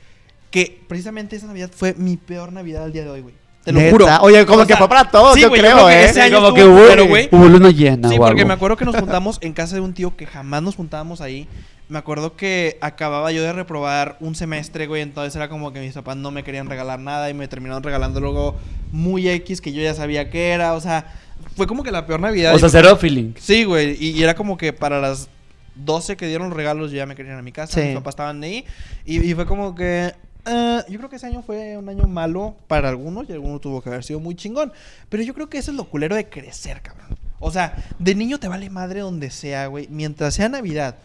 Que precisamente esa Navidad fue mi peor Navidad al día de hoy, güey. Te lo ¿Neta? juro. Oye, como O que sea, fue para todos, sí, yo güey, creo, que ¿eh? ese año como que estuvo hubo, culero, güey. hubo luna llena, Sí, o porque algo. me acuerdo que nos juntamos en casa de un tío que jamás nos juntábamos ahí. Me acuerdo que acababa yo de reprobar un semestre, güey. Entonces era como que mis papás no me querían regalar nada y me terminaron regalando luego muy X que yo ya sabía que era. O sea, fue como que la peor Navidad. O sea, cero feeling. Sí, güey. Y, y era como que para las 12 que dieron los regalos yo ya me querían a mi casa. Sí. Mis papás estaban ahí. Y, y fue como que... eh, yo creo que ese año fue un año malo para algunos y algunos tuvo que haber sido muy chingón. Pero yo creo que eso es lo culero de crecer, cabrón. O sea, de niño te vale madre donde sea, güey. Mientras sea Navidad.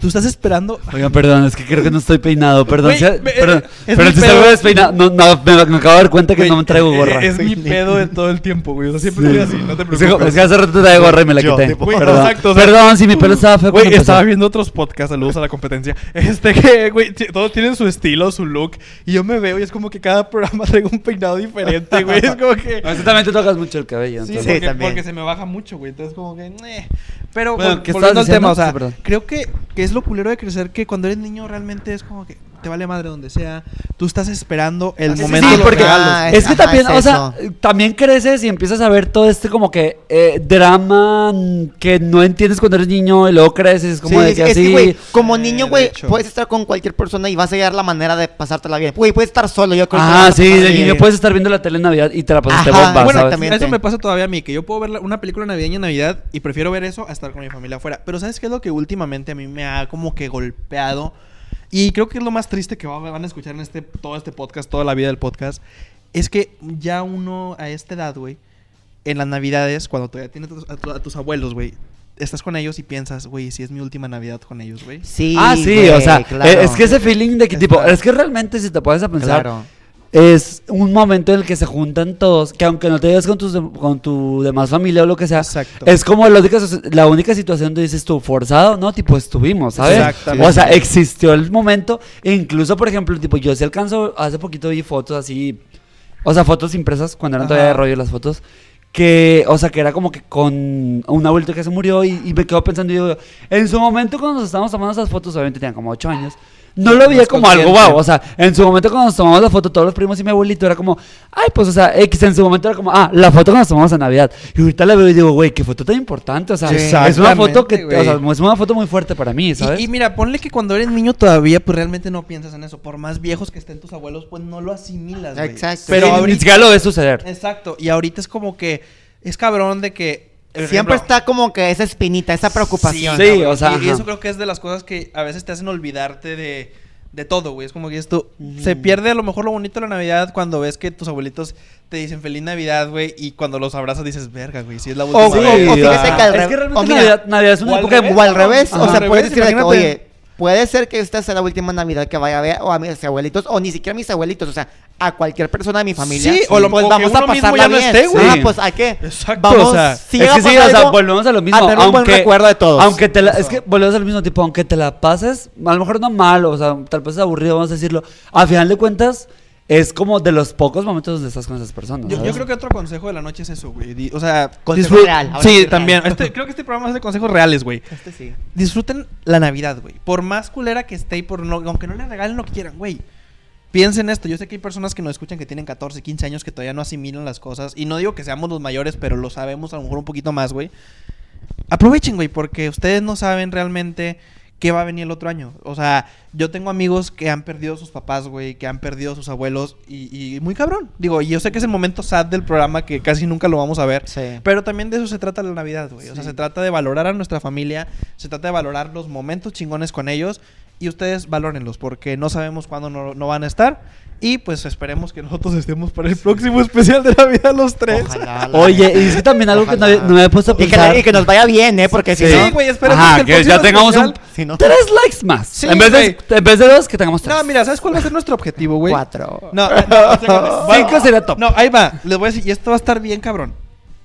Tú estás esperando... Oigan, perdón, es que creo que no estoy peinado. Perdón, Güey, me- perdón. es pero mi si pedo. salgo despeinado. No, no, me, me acabo de dar cuenta que Güey, no me traigo gorra. Es, mi pedo de todo el tiempo, güey. O sea, siempre Sí. estoy así, no te que- preocupes. Es que hace rato traía gorra y me la Yo, quité. tipo, Güey, Perdón. exacto, o sea, Perdón, si mi pelo estaba feo. Güey, cuando empezó. estaba viendo otros podcasts, saludos a la competencia. Este que, güey, todos tienen su estilo, su look. Y yo me veo y es como que cada programa traigo un peinado diferente, güey. Es como que. No, es que también te tocas mucho el cabello. Sí, entonces- Sí, porque, también. porque se me baja mucho, güey. Entonces, como que. eh. Pero, Bueno, vol- ¿qué volviendo estabas al tema, o sea, Sí, perdón. creo que, que es lo culero de crecer que cuando eres niño realmente es como que te vale madre donde sea. Tú estás esperando el sí, momento sí, porque. Ah, es que Ajá, también, es o sea, también creces y empiezas a ver todo este como que eh, drama que no entiendes cuando eres niño y luego creces, como Sí, de que es así. que, güey, como Eh, niño, güey, puedes estar con cualquier persona y vas a hallar la manera de pasártela bien. Güey, puedes estar solo, yo creo Ah, sí, de niño puedes estar viendo la tele en Navidad y te la pasaste Ajá, bomba, bueno, ¿sabes? también. Eso me pasa todavía a mí, que yo puedo ver una película navideña en Navidad y prefiero ver eso a estar con mi familia afuera. Pero ¿sabes qué es lo que últimamente a mí me ha como que golpeado? Y creo que es lo más triste que va- van a escuchar en este, todo este podcast, toda la vida del podcast. Es que ya uno a esta edad, güey, en las navidades, cuando todavía tienes a tus, a tu- a tus abuelos, güey, estás con ellos y piensas, güey, si es mi última Navidad con ellos, güey. Sí, ah, sí, o sea, claro. es que ese feeling de que tipo, es que realmente si te pones a pensar, Claro. Es un momento en el que se juntan todos, que aunque no te lleves con, tus con tu demás familia o lo que sea, Exacto. es como la única, la única situación donde dices tú, forzado, ¿no? Tipo, estuvimos, ¿sabes? Exactamente. O sea, existió el momento, e incluso, por ejemplo, tipo, yo sí alcanzo, hace poquito vi fotos así, o sea, fotos impresas, cuando eran todavía de rollo las fotos, que, o sea, que era como que con un abuelito que se murió y, y me quedo pensando, y digo, en su momento cuando nos estábamos tomando esas fotos, obviamente tenían como 8 años, no lo veía como algo guau, o sea, en su momento cuando nos tomamos la foto, todos los primos y mi abuelito, era como, ay, pues, o sea, X, en su momento era como, ah, la foto que nos tomamos en Navidad. Y ahorita la veo y digo, güey, qué foto tan importante, o sea, es una foto que, o sea, es una foto muy fuerte para mí, ¿sabes? Y, y mira, ponle que cuando eres niño todavía, pues realmente no piensas en eso. Por más viejos que estén tus abuelos, pues no lo asimilas, güey. Exacto. Pero Sí, ni ahorita... siquiera lo ves suceder. Exacto. Y ahorita es como que es cabrón de que... por Siempre ejemplo, está como que esa espinita, esa preocupación. Sí, o sea, Y, eso creo que es de las cosas que a veces te hacen olvidarte de, de todo, güey. Es como que esto... Se pierde a lo mejor lo bonito de la Navidad cuando ves que tus abuelitos te dicen Feliz Navidad, güey. Y cuando los abrazas dices, verga, güey, si es la última O, vez. o- o fíjate que al Es re- que realmente o mira, Navidad, Navidad es o una al época de... revés. O al revés, Ajá. o sea, Al puedes revés, decir de que, oye, puede ser que esta sea la última Navidad que vaya a ver o a mis abuelitos, o ni siquiera a mis abuelitos, o sea, a cualquier persona de mi familia. Sí, o lo- pues o vamos que a mismo pasarla ya no bien. esté, güey. Ah, pues hay que. Exacto, Vamos, o sea, si es que a sí, o sea, algo, volvemos a lo mismo. a tener un buen aunque- recuerdo de todos. Aunque te la, es que volvemos al mismo tipo, aunque te la pases, a lo mejor no mal, o sea, tal vez aburrido, vamos a decirlo. Al final de cuentas, es como de los pocos momentos donde estás con esas personas. Yo, creo que otro consejo de la noche es eso, güey. O sea, Consejo real, Sí, sí, real. también. Este, creo que este programa es de consejos reales, güey. Este sí. Disfruten la Navidad, güey. Por más culera que esté y por no, aunque no le regalen lo que quieran, güey. Piensen esto. Yo sé que hay personas que nos escuchan que tienen 14, 15 años que todavía no asimilan las cosas. Y no digo que seamos los mayores, pero lo sabemos a lo mejor un poquito más, güey. Aprovechen, güey, porque ustedes no saben realmente qué va a venir el otro año. O sea, yo tengo amigos que han perdido sus papás, güey, que han perdido sus abuelos y, y muy cabrón. Digo, y yo sé que es el momento sad del programa que casi nunca lo vamos a ver. Sí. Pero también de eso se trata la Navidad, güey. O sea, se trata de valorar a nuestra familia, se trata de valorar los momentos chingones con ellos y ustedes valórenlos porque no sabemos cuándo no, no van a estar. Y pues esperemos que nosotros estemos para el próximo especial de Navidad los tres. Ojalá, la Oye, y que también algo que no, me he puesto a Y que, pensar. y que nos vaya bien, ¿eh? Porque si Sí, no... güey, esperemos Ajá, que el que próximo ya tengamos un... especial- Si no... Tres likes más. Sí, en, vez de, en vez de dos, que tengamos tres. No, mira, ¿sabes cuál va a ser nuestro objetivo, güey? Cuatro. No, no, no. Cinco sería top. No, ahí va. Les voy a decir, y esto va a estar bien cabrón.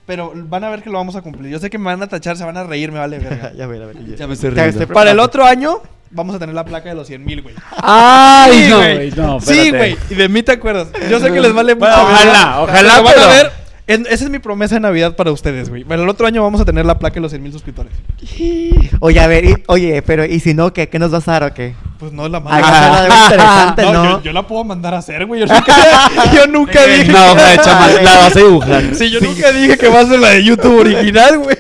Pero van a ver que lo vamos a cumplir. Yo sé que me van a tachar, se van a reír, me vale verga. ya ver, a ver. Ya me estoy riendo. Para el otro año, vamos a tener la placa de los 100 mil, güey. Ay, Sí, no, güey. no, Sí, güey. Y de mí te acuerdas. Yo sé que les vale Bueno, mucha ojalá, ojalá, Pero van pero- a ver. En- esa es mi promesa de Navidad para ustedes, güey. Para el otro año vamos a tener la placa de los 100 mil suscriptores. Oye, a ver, y- oye, pero ¿y si no, qué? ¿Qué nos vas a dar o qué? Pues no la mando. interesante, No, ¿no? Yo, yo la puedo mandar a hacer, güey. Yo nunca, yo nunca dije. No, que- güey, chaval, la vas a dibujar. Sí, yo nunca dije que va a ser la de YouTube original, güey.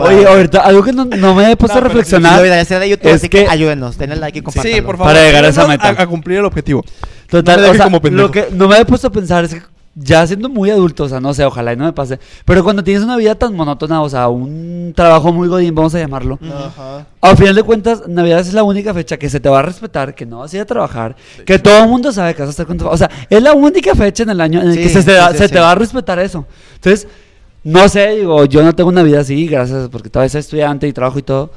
Oye, ahorita, algo que no, no me he puesto No, a pero sí, Sí, reflexionar. de YouTube, es así que, que- ayúdenos, denle like y. Sí, por favor. Para llegar a esa meta. A, a cumplir el objetivo. Total, No me o sea, como pendejo. lo que no me he puesto a pensar es que ya siendo muy adulto, o sea, no sé, ojalá y no me pase, pero cuando tienes una vida tan monótona, o sea, un trabajo muy godín, vamos a llamarlo, Ajá. al final de cuentas, Navidad es la única fecha que se te va a respetar, que no vas a ir a trabajar, que todo el mundo sabe que vas a estar con tu O sea, es la única fecha en el año en el Sí, que se, te, sí, da- sí, se sí. te va a respetar eso. Entonces, no sé, digo, yo no tengo una vida así, gracias, porque todavía soy estudiante y trabajo y todo.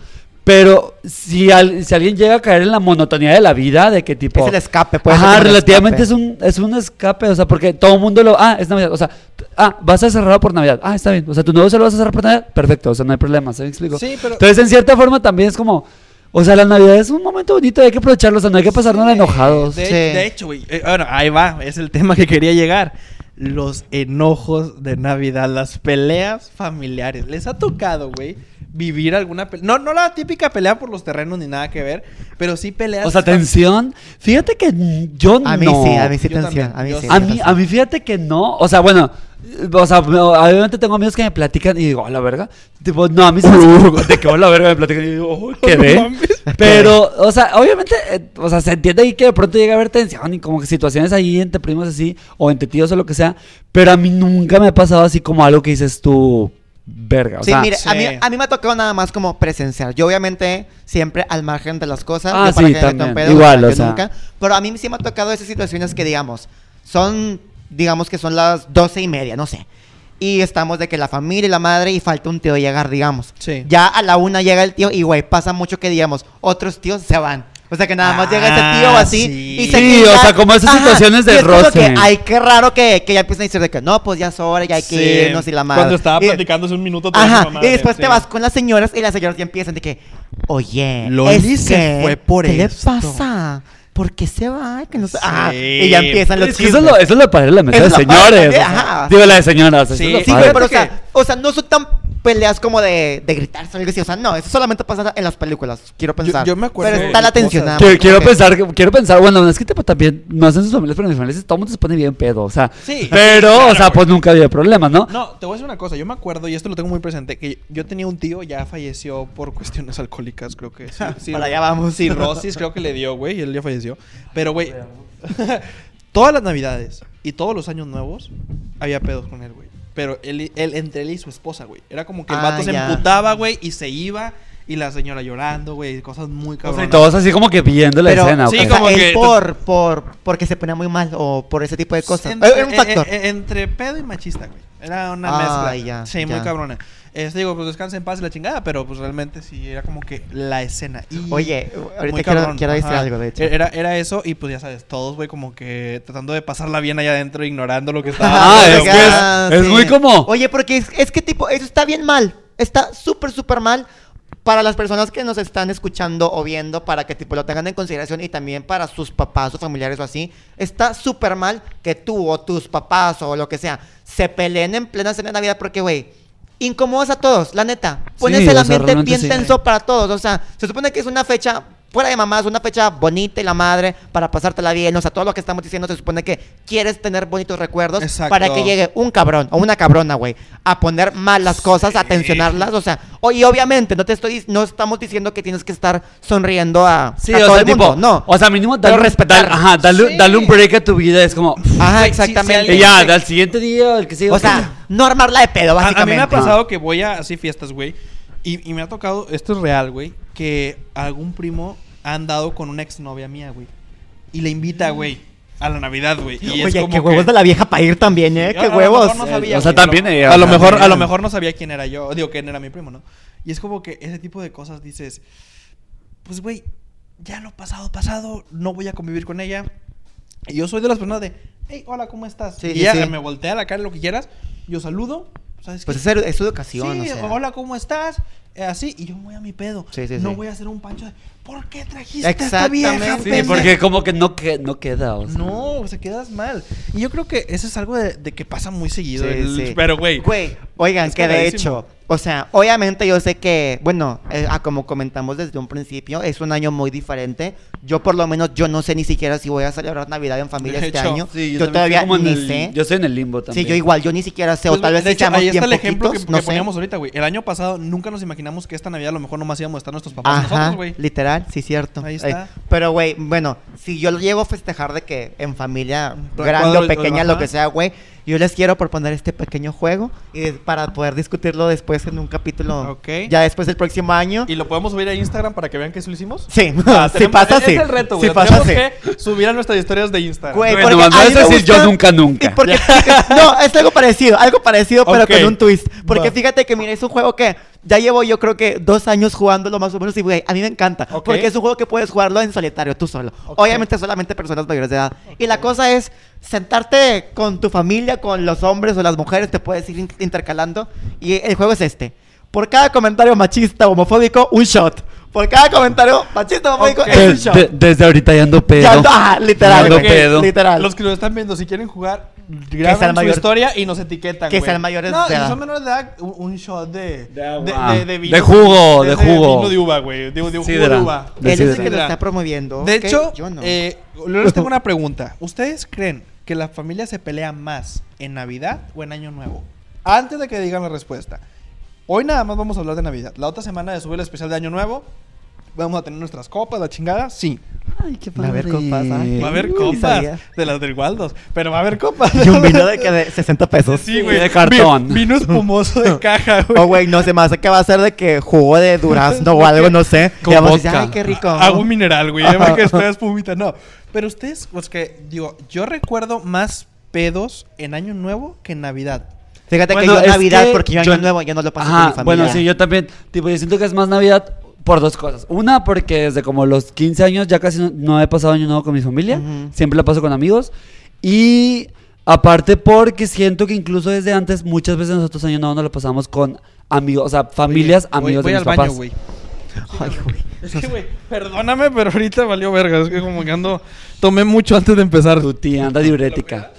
Pero si, al- si alguien llega a caer en la monotonía de la vida, de que tipo... Es el escape, puede ser Ajá, relativamente es un, es un escape, o sea, porque todo el mundo lo... Ah, es Navidad, o sea, ah, vas a cerrar por Navidad. Ah, está bien, o sea, tu nuevo se lo vas a cerrar por Navidad, perfecto, o sea, no hay problema, ¿se me explico? Sí, pero. Entonces, en cierta forma, también es como... O sea, la Navidad es un momento bonito, hay que aprovecharlo, o sea, no hay que pasarnos Sí, enojados. De, Sí. de hecho, güey. eh, bueno, ahí va. Es el tema que quería llegar. Los enojos de Navidad, las peleas familiares. ¿Les ha tocado, güey? Vivir alguna pelea. No, no la típica pelea por los terrenos ni nada que ver. Pero sí peleas. O sea, tensión. Fíjate que yo A mí no. sí, a mí sí Yo tensión. también, A mí sí. A mí, pasa. a mí fíjate que no, o sea, bueno, o sea, no, obviamente tengo amigos que me platican y digo, a la verga, tipo, no, a mí se me de que a la verga me platican y digo, "Uy, ¿qué No ve? mames. Pero, o sea, obviamente, eh, o sea, se entiende ahí que de pronto llega a haber tensión y como que situaciones ahí entre primos así, o entre tíos o lo que sea, pero a mí nunca me ha pasado así como algo que dices tú, verga, o Sí, sea, mire, a, mí, sí. a mí me ha tocado nada más como presenciar. Yo obviamente siempre al margen de las cosas. Ah, yo para sí, que también. pedo, Igual, o sea. nunca. Pero a mí sí me ha tocado esas situaciones que digamos, son, digamos que son las doce y media, no sé. Y estamos de que la familia y la madre y falta un tío llegar, digamos. Sí. Ya a la una llega el tío y, güey, pasa mucho que, digamos, otros tíos se van. O sea, que nada más llega ese tío o Ah, así. sí. Y se Sí, o sea, como esas situaciones de roce. que, ay, qué raro que, que ya empiezan a decir de que no, pues ya es hora, ya hay que Sí. irnos y la madre. Cuando estaba platicando hace un minuto. te Ajá, "Madre", y después te vas con las señoras y las señoras ya empiezan de que, oye, Loli es que, fue por ¿qué esto". le pasa? ¿Por qué se va? Que no sé. Sí. Ajá, y ya empiezan los Es que eso, es lo, eso es lo padre de la mesa Eso de padre señores. también, o sea, ajá. Digo, la de señoras. Sí, sí, padre. pero o sea, o sea, no son tan peleas como de, de gritarse o algo así. O sea, no, eso solamente pasa en las películas, quiero pensar. yo me acuerdo Pero está la cosas. tensión. nada Quiero, más, pensar, quiero pensar, bueno, es que tipo, también, no hacen sus familias, pero en mis familias todo el mundo se pone bien pedo, o sea. Sí. Pero, Claro, o sea, pues nunca había problemas, ¿no? No, te voy a decir una cosa. Yo me acuerdo, y esto lo tengo muy presente, que yo tenía un tío, ya falleció por cuestiones alcohólicas, creo que sí. sí Para allá vamos. Cirrosis creo que le dio, güey, y él ya falleció. Pero, güey, todas las navidades y todos los años nuevos había pedos con él, güey. Pero él, él, entre él y su esposa, güey. Era como que el Ah, vato se ya. emputaba, güey, y se iba. Y la señora llorando, güey, cosas muy O sea, cabronas. y todos así como que viendo la Pero, escena. sí, ¿ok? o sea, como él que- por, por, porque se ponía muy mal o por ese tipo de cosas. Entre, Era un factor. eh, eh, entre pedo y machista, güey. Era una Ah, mezcla. ya, sí, muy cabrona. Este, digo, pues descansa en paz y la chingada, pero pues realmente sí, era como que la escena. Y Oye, ahorita quiero, decir ajá. algo, de hecho. Era, era eso, y pues ya sabes, todos, güey, como que tratando de pasarla bien allá adentro, ignorando lo que estaba Ah, es que güey. Ah, es muy como- Oye, porque es, es que tipo, eso está bien mal. Está súper, súper mal para las personas que nos están escuchando o viendo, para que tipo lo tengan en consideración y también para sus papás o familiares o así. Está súper mal que tú o tus papás o lo que sea se peleen en plena cena de Navidad porque, güey, incomodas a todos, la neta. Pones Sí, el sea, ambiente bien sí. tenso para todos. O sea, se supone que es una fecha fuera de mamás, una fecha bonita y la madre para pasártela bien. O sea, todo lo que estamos diciendo se supone que quieres tener bonitos recuerdos Exacto. para que llegue un cabrón o una cabrona, güey, a poner mal las cosas, a tensionarlas. O sea, o- y obviamente no te estoy, no estamos diciendo que tienes que estar sonriendo a, Sí, a o todo sea, el tipo, mundo. No. O sea, mínimo Pero darle, respetar. ajá, darle, Sí. darle un break a tu vida, es como. Ajá, Güey, si- si exactamente. alguien- Y ya, al siguiente día, el que sigue. o sea, no armarla de pedo, A, a básicamente. mí me ha pasado que voy a así fiestas, güey. Y, y me ha tocado, esto es real, güey, que algún primo ha andado con una exnovia mía, güey. Y le invita, güey, a la Navidad, güey. Y es Oye, como qué huevos que- de la vieja para ir también, ¿eh? Qué a lo huevos. mejor no sabía, O sea, güey, a también, eh, A, lo sea, mejor, a lo mejor no sabía quién era yo. Digo, quién era mi primo, ¿no? Y es como que ese tipo de cosas dices, pues, güey, ya lo pasado, pasado, no voy a convivir con ella. Y yo soy de las personas de, hey, hola, ¿cómo estás? Sí, y sí, ella sí. me voltea la cara, lo que quieras, yo saludo, ¿sabes Pues es, es su educación, Sí, o sea. hola, ¿cómo estás? Eh, así, y yo me voy a mi pedo. Sí, sí, no sí. voy a hacer un pancho de, ¿por qué trajiste a esta vieja? Exactamente. Sí, pendeja?" porque como que no, que, no queda. O sea. No, o sea, quedas mal. Y yo creo que eso es algo de, de que pasa muy seguido. Sí, el- sí. Pero, güey. Güey, oigan, Es que de hecho, o sea, obviamente yo sé que, bueno, eh, ah, como comentamos desde un principio, es un año muy diferente. Yo por lo menos, yo no sé ni siquiera si voy a celebrar Navidad en familia De este hecho, año. Sí, yo también todavía ni el- sé. Yo estoy en el limbo también. Sí, yo igual, yo ni siquiera sé, Pues, o tal vez de hecho, ahí está el ejemplo que, poquitos, que no sé. poníamos ahorita, güey. El año pasado nunca nos imaginamos que esta Navidad a lo mejor nomás íbamos a estar nuestros papás Ajá, nosotros, güey. literal, sí, cierto. Ahí Eh, está. pero, güey, bueno, si yo lo llego a festejar de que en familia grande o pequeña, lo que sea, güey, yo les quiero proponer este pequeño juego y de- para poder discutirlo después en un capítulo, Ok. ya después del próximo año. ¿Y lo podemos subir a Instagram para que vean que eso lo hicimos? Sí, Ah, si pasa, es sí. el reto, Si güey. pasa, sí. tenemos que subir a nuestras historias de Instagram. Güey, Bueno, porque nomás a decir yo nunca, nunca. porque no, es algo parecido, algo parecido, pero con un twist. Porque Va. fíjate que, mira, es un juego que ya llevo yo creo que dos años jugándolo más o menos y, güey, a mí me encanta. Ok. Porque es un juego que puedes jugarlo en solitario, tú solo. Ok. Obviamente solamente personas mayores de edad. Y la cosa es sentarte con tu familia, con los hombres o las mujeres, te puedes ir in- intercalando. Y el juego es este. Por cada comentario machista o homofóbico, un shot. Por cada comentario machista o homofóbico, es un shot. de- desde ahorita ya ando pedo. Ya ando- ah, literal, Ando güey, pedo. literal. Los que lo están viendo, si quieren jugar, sean graben su mayor- historia y nos etiquetan, que güey. sean mayores no, de si edad. son menores de edad, un, un shot de... De agua. De, de, vino. De jugo, de jugo. vino de uva, güey. De, de jugo Sidra. de uva. De Él es el que lo está promoviendo. De ok, hecho, yo no. eh, yo les tengo una pregunta. ¿Ustedes creen que la familia se pelea más en Navidad o en Año Nuevo? Antes de que digan la respuesta. Hoy nada más vamos a hablar de Navidad. La otra semana de subir el especial de Año Nuevo. Vamos a tener nuestras copas, la chingada. Sí. Ay, qué Va a haber copas. Va a haber copas de las del Waldos. Pero va a haber copas. Y un vino de que de 60 pesos. Sí, güey. de cartón. Vi- Vino espumoso de caja, güey. O, güey, no sé más, que va a ser de que jugo de durazno o algo, no sé. Con Y vamos a decir, ay, qué rico. Agua mineral, güey. Ya ven que esto es espumita. No. Pero ustedes, pues que, digo, yo recuerdo más pedos en Año Nuevo que en Navidad. Fíjate Bueno, que yo es Navidad, que porque yo yo- Año Nuevo yo no lo paso Ajá, con mi familia. bueno, sí, yo también. Tipo, yo siento que es más Navidad por dos cosas. Una, porque desde como los 15 años ya casi no, no he pasado año nuevo con mi familia. Ujú. Siempre la paso con amigos. Y aparte porque siento que incluso desde antes, muchas veces nosotros año nuevo no lo pasamos con amigos, o sea, familias, Oye, amigos voy de al mis baño, papás. güey. Ay, güey. Es que, güey, perdóname, pero ahorita valió verga. Es que como que ando... Tomé mucho antes de empezar. Tu tía anda diurética.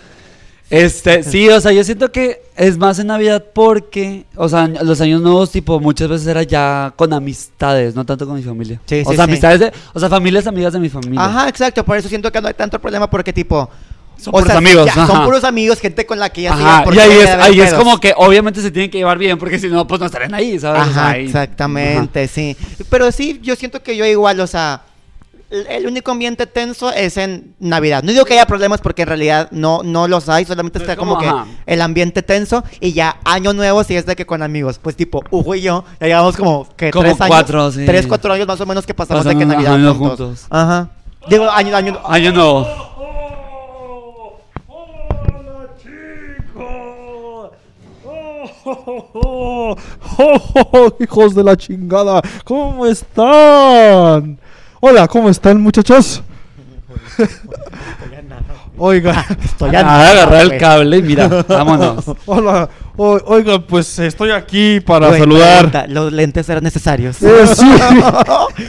Este, sí, o sea, yo siento que es más en Navidad porque, o sea, los años nuevos, tipo, muchas veces era ya con amistades, no tanto con mi familia. Sí, o sí, sea, sí. amistades de, o sea, familias amigas de mi familia. Ajá, exacto. Por eso siento que no hay tanto problema porque, tipo. Son puros amigos, ya, son puros amigos, gente con la que ya se Ajá, y ahí es, ahí es como que obviamente se tienen que llevar bien porque si no, pues no estarían ahí, ¿sabes? O sea, Ajá, ahí- exactamente, sí. Pero sí, yo siento que yo igual, o sea, el único ambiente tenso es en Navidad. No digo que haya problemas porque en realidad no, no los hay, solamente está es como, como, que el ambiente tenso y ya año nuevo si es de que con amigos, pues tipo Hugo y yo, ya llevamos como que Como tres años, cuatro, sí. tres, cuatro años más o menos que pasamos de que Navidad ajá, juntos. juntos. Ajá. Digo, año, año, Año nuevo. ¡Hola, chicos! ¡Oh, oh, hijos de la chingada! ¿Cómo están? Hola, ¿cómo están, muchachos? Oiga, estoy Ah, a agarrar el cable y mira, vámonos. hola, o- oiga, pues estoy aquí para Güey, saludar. pregunta, ¿Los lentes eran necesarios? Eh, sí,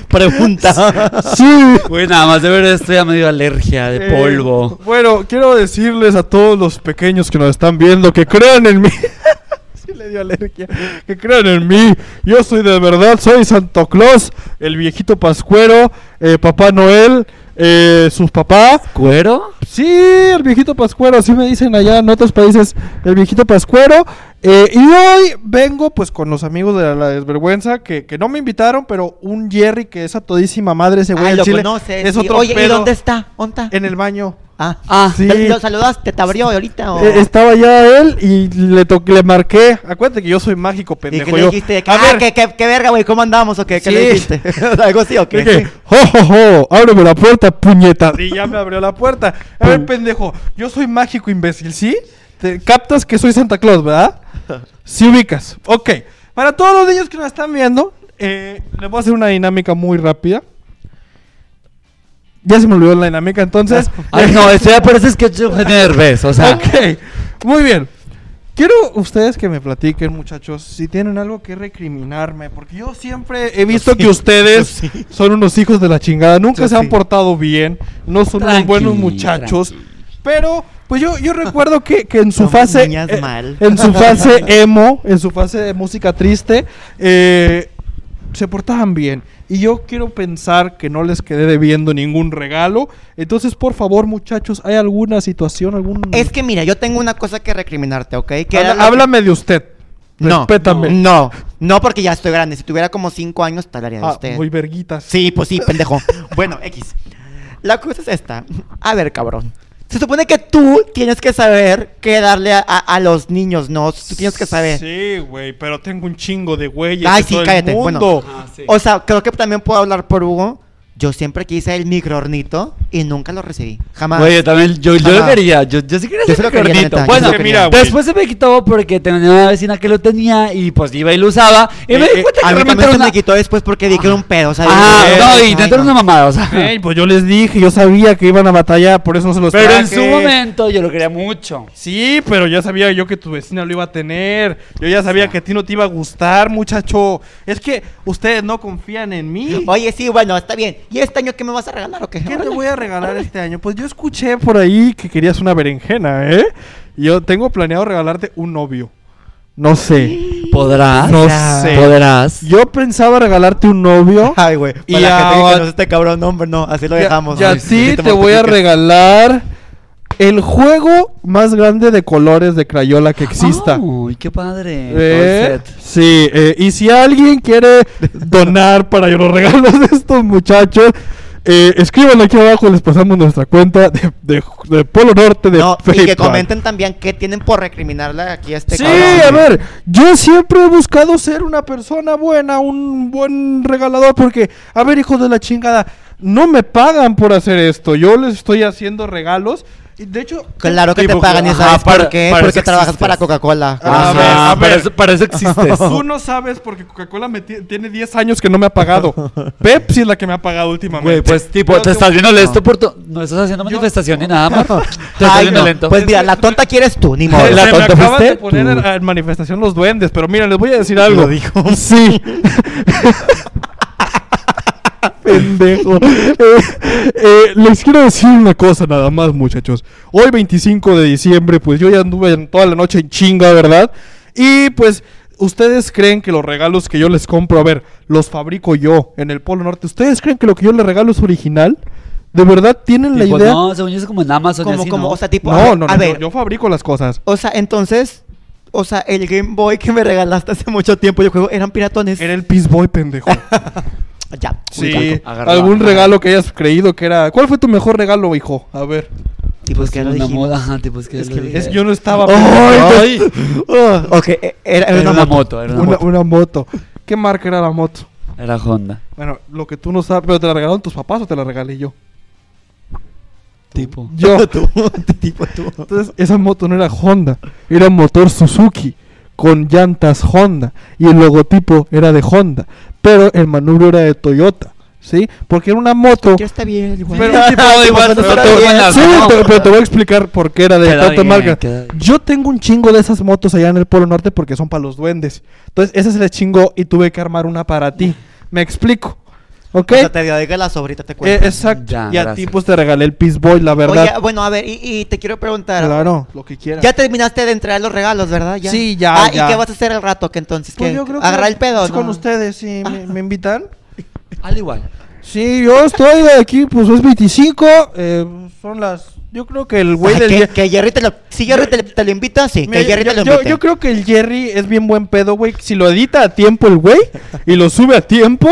Pregunta. sí. Güey, nada más de ver esto ya me dio alergia de Eh, polvo. bueno, quiero decirles a todos los pequeños que nos están viendo que crean en mí. Le dio alergia. Que crean en mí. Yo soy de verdad, soy Santo Claus, el viejito pascuero, eh, Papá Noel, eh, sus papás. ¿Cuero? Sí, el viejito pascuero, así me dicen allá en otros países, el viejito pascuero. Eh, y hoy vengo pues con los amigos de la, la desvergüenza que, que no me invitaron, pero un Jerry que es a todísima madre ese güey. Ah, lo chile, conoces. Es sí. otro Oye, ¿y dónde está? ¿Dónde está? En el baño. Ah, Ah, Sí. ¿Te- ¿Lo saludaste? ¿Te abrió ahorita? O... Eh, estaba ya él y le, to- le marqué. Acuérdate que yo soy mágico, ¿Y pendejo. qué le yo. dijiste? A ah, ver, ¿qué, qué, qué verga, güey, ¿cómo andamos o qué? ¿Qué le Sí. dijiste? ¿Algo así o qué? Dije, jo, jo, jo, ábreme la puerta, puñeta. Y ya me abrió la puerta. A ver, pendejo, yo soy mágico, imbécil, ¿sí? Te captas que soy Santa Claus, ¿verdad? Sí ubicas. Ok. Para todos los niños que nos están viendo, eh, les voy a hacer una dinámica muy rápida. Ya se me olvidó la dinámica, entonces... Ay, no, esto ya parece de Eugenio Derbez, o sea. Ok, muy bien. Quiero ustedes que me platiquen, muchachos, si tienen algo que recriminarme, porque yo siempre he visto que ustedes son unos hijos de la chingada, nunca Yo se han portado bien, no son unos buenos muchachos, tranqui. pero pues yo, yo recuerdo que, que en su fase, eh, mal. en su fase emo, en su fase de música triste, eh, se portaban bien. Y yo quiero pensar que no les quedé debiendo ningún regalo. Entonces, por favor, muchachos, ¿hay alguna situación, algún... Es que mira, yo tengo una cosa que recriminarte, ¿ok? Que Habla- háblame de usted. No, Respétame. no, no, porque ya estoy grande. Si tuviera como cinco años, te hablaría de Ah, usted. muy verguitas. Sí, pues sí, pendejo. bueno, X. La cosa es esta. A ver, cabrón. Se supone que tú tienes que saber qué darle a, a- a los niños, ¿no? Tú tienes que saber. Sí, güey, pero tengo un chingo de güeyes Ay, de sí, todo el cállate. mundo. Bueno, Ah, sí. o sea, creo que también puedo hablar por Hugo. Yo siempre quise el microornito y nunca lo recibí. Jamás. Güey, yo también, yo, yo lo quería, yo, yo sí quería Yo sí lo quería, microornito. neta, Bueno, que mira, después se me quitó porque tenía una vecina que lo tenía y pues iba y lo usaba. Y me Eh, di eh, cuenta que a mí realmente también se una... me quitó después porque vi que era un pedo. O sea, Ah, no, "Ay, y dentro no". una mamada, o sea. Ey, pues yo les dije, yo sabía que iban a batallar, por eso no se los Pero en su momento yo lo quería mucho. Sí, pero ya sabía yo que tu vecina lo iba a tener. Yo ya sabía que a ti no te iba a gustar, muchacho. Es que ustedes no confían en mí. Oye, sí, bueno, está bien. ¿Y este año qué me vas a regalar o qué? ¿Qué te voy a regalar este año? Pues yo escuché por ahí que querías una berenjena, ¿eh? Y Yo tengo planeado regalarte un novio. No sé. ¿Podrás? No sé. ¿Podrás? Yo pensaba regalarte un novio. Ay, güey. Y Para la gente que ahora- conoce este cabrón, no, hombre, no. Así lo Y a- dejamos. Y a ti te voy a regalar el juego más grande de colores de Crayola que exista. Uy, qué padre. Eh, sí, eh, y si alguien quiere donar para los regalos de estos muchachos, eh, escriban aquí abajo, les pasamos nuestra cuenta de, de- de Polo Norte de No, y que comenten también qué tienen por recriminarle aquí a este Sí, cabrón. a ver, yo siempre he buscado ser una persona buena, un buen regalador, porque, a ver, hijos de la chingada, no me pagan por hacer esto, yo les estoy haciendo regalos De hecho, Claro que te pagan y ajá, sabes para- por qué. para Porque trabajas existes. para Coca-Cola. A ver, Ajá, a para, ver. eso, para eso existes. Tú no sabes porque Coca-Cola me ti- tiene 10 años que no me ha pagado. Pepsi es la que me ha pagado últimamente. Güey, pues tipo, Pero te te- estás viendo lento por tu... No estás haciendo manifestación ni nada, amor. Te estás Ay, viendo no. lento. Pues mira, la tonta quieres tú, ni modo. ¿La me tonta acaban fuiste de poner tú? en, en manifestación los duendes, pero mira, les voy a decir algo. Lo dijo. Sí. Pendejo. Eh, eh, les quiero decir una cosa nada más, muchachos. Hoy 25 de diciembre, pues yo ya anduve toda la noche en chinga, ¿verdad? Y pues ustedes creen que los regalos que yo les compro, a ver, los fabrico yo en el Polo Norte. ¿Ustedes creen que lo que yo les regalo es original? ¿De verdad tienen la Tipo, idea? No, según yo es como en Amazon y Como, así, como, ¿no? o sea, tipo. a no, ver, no, a no, ver, yo, yo fabrico las cosas. O sea, entonces. O sea, el Game Boy que me regalaste hace mucho tiempo, yo juego, eran piratones. Era el Peace Boy, pendejo. Ya. Sí, agarró, algún agarró. regalo que hayas creído que era. ¿Cuál fue tu mejor regalo, hijo? A ver. Tipo, es que lo una dijimos. moda, ajá, tipo, es que Es lo que. Es, yo no estaba. ¡Ay! Oh, ok, eh, era, era Era una, una moto. moto, era una una, moto. una moto. ¿Qué marca era la moto? Era Honda. Bueno, lo que tú no sabes, pero te la regalaron tus papás o te la regalé yo. Tipo. Yo. tú, tipo tú. Entonces, esa moto no era Honda, era un motor Suzuki con llantas Honda y el logotipo era de Honda, pero el manubrio era de Toyota, ¿sí? Porque era una moto. Que está bien, igual. Pero, tipo, igual, pero pero está te- voy a explicar por qué era de Queda tanta bien, marca. Yo tengo un chingo de esas motos allá en el Polo Norte porque son para los duendes. Entonces, esa se les chingó y tuve que armar una para ti. Me explico. ¿Ok? O sea, te digo la sobrita, te Eh, cuento. exacto. Ya, y a ti pues te regalé el Peace Boy, la verdad. Oye, bueno, a ver, y, y te quiero preguntar. claro, lo que quieras. Ya terminaste de entregar los regalos, ¿verdad? ¿Ya? Sí, ya, Ah, ya. ¿y qué vas a hacer el rato que entonces? Pues ¿Qué? yo creo que ¿Agarrar el pedo? es no? con ustedes, sí. ¿Me, me invitan? Al igual. Sí, yo estoy aquí, pues es 25. eh, son las. Yo creo que el güey Ay, del que, Jerry te lo... Si Jerry te, te lo invita, sí. Mira, que Jerry yo, te lo yo- creo que el Jerry es bien buen pedo, güey. Si lo edita a tiempo el güey y lo sube a tiempo,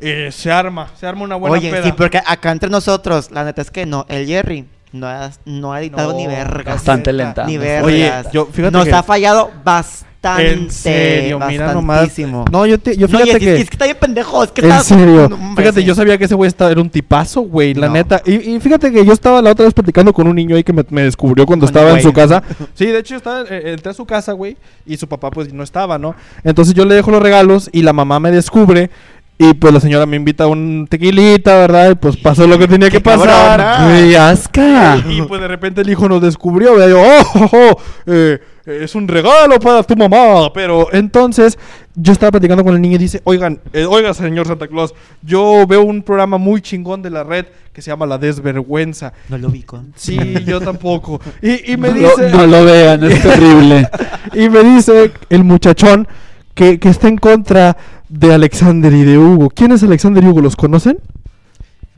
eh, se arma. Se arma una buena Oye, peda. sí, porque acá entre nosotros, la neta es que no. El Jerry no ha, no ha editado No, ni vergas. Bastante lenta. Ni. Oye, yo- fíjate Nos que- ha fallado bastante. En serio, mira nomás. No, yo, te, yo No, fíjate es, que. es que está bien pendejo. Es que En serio. No, hombre, fíjate, sí. yo sabía que ese güey estaba- era un tipazo, güey, la No. neta. Y, y fíjate que yo estaba la otra vez platicando con un niño ahí que me, me descubrió cuando Con estaba en su casa. Sí, de hecho, yo estaba, eh, entré a su casa, güey, y su papá pues no estaba, ¿no? Entonces yo le dejo los regalos y la mamá me descubre. Y pues la señora me invita a un tequilita, ¿verdad? Y pues pasó lo que tenía que ¡Qué pasar. Güey, asca. Y pues de repente el hijo nos descubrió, ¿verdad? Yo, oh, oh, oh, eh, es un regalo para tu mamá. Pero entonces yo estaba platicando con el niño y dice, oigan, eh, oiga señor Santa Claus, yo veo un programa muy chingón de la red que se llama La Desvergüenza. No lo ubico. Sí, yo tampoco. Y, y me No, dice, no lo vean, es terrible. y me dice el muchachón que, que está en contra de Alexander y de Hugo. ¿Quién es Alexander y Hugo? ¿Los conocen?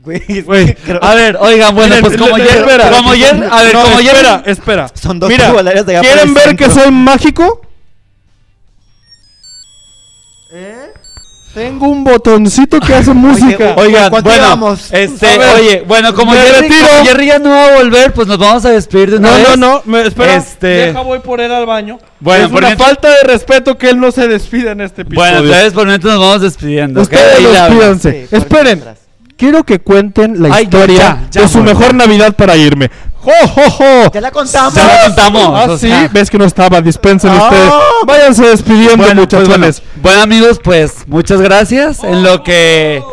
Güey, es Güey, que creo- a ver, oigan, bueno, Miren, pues como le- ayer, espera. como ayer, a ver, No, como ayer, espera, espera. Son dos Mira, de allá por ¿quieren el ver que centro. soy mágico? Tengo un botoncito que hace música. Oigan, ¿cuánto bueno, este, ver, oye, bueno, como Jerry, retiro. como Jerry ya no va a volver, pues nos vamos a despedir de una no, vez. no, no, espera. Este- Deja, voy por él al baño. Bueno, es por una mientras- falta de respeto que él no se despida en este episodio. Bueno, entonces por mientras nos vamos despidiendo. despídanse. Sí, Esperen. Quiero que cuenten la Ay, historia ya, ya, de su mejor. Navidad para irme. ¡Jo, jo, jo! Ya la contamos. Ya la contamos. Ah, o sí, ves que no estaba. Dispensen Ah. ustedes. Váyanse despidiendo, Bueno, pues, bueno, muchachones. bueno, amigos, pues muchas gracias. En lo que.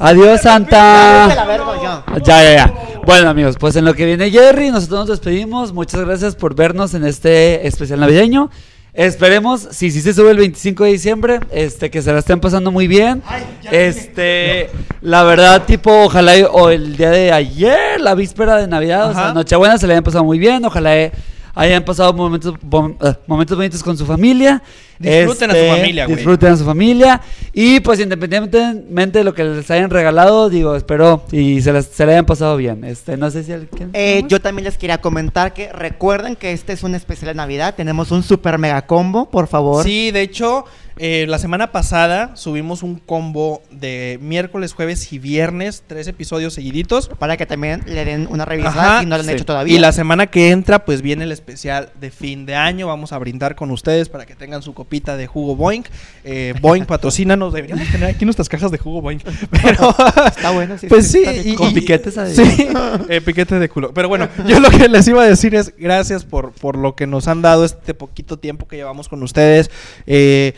Adiós. La Santa. verga, ya. Ya, ya, ya. Bueno, amigos, pues en lo que viene Jerry, nosotros nos despedimos. Muchas gracias por vernos en este especial navideño. Esperemos, si sí se sube el 25 de diciembre, este, que se la estén pasando muy bien. Este, la verdad, tipo, ojalá o el día de ayer, la víspera de Navidad, o sea. Nochebuena, se le hayan pasado muy bien. Ojalá eh, hayan pasado momentos, bom- eh, momentos bonitos con su familia. Disfruten a su Este, familia, güey. Disfruten a su familia. Y pues independientemente de lo que les hayan regalado, digo, espero y se, las, se le hayan pasado bien. Este, no sé si alguien... Eh, yo también les quería comentar que recuerden que este es un especial de Navidad. Tenemos un super mega combo, por favor. Sí, de hecho, eh, la semana pasada subimos un combo de miércoles, jueves y viernes, tres episodios seguiditos. Para que también le den una revisada si no lo han sí. hecho todavía. Y la semana que entra, pues viene el especial de fin de año. Vamos a brindar con ustedes para que tengan su copita de jugo Boink. Eh, Boink patrocínanos. Deberíamos tener aquí nuestras cajas de jugo Boink. Pero, Está bueno, sí. pues sí. y- Con y- piquetes. Sí, eh, piquete de culo. Pero bueno, yo lo que les iba a decir es gracias por, por lo que nos han dado este poquito tiempo que llevamos con ustedes. Eh,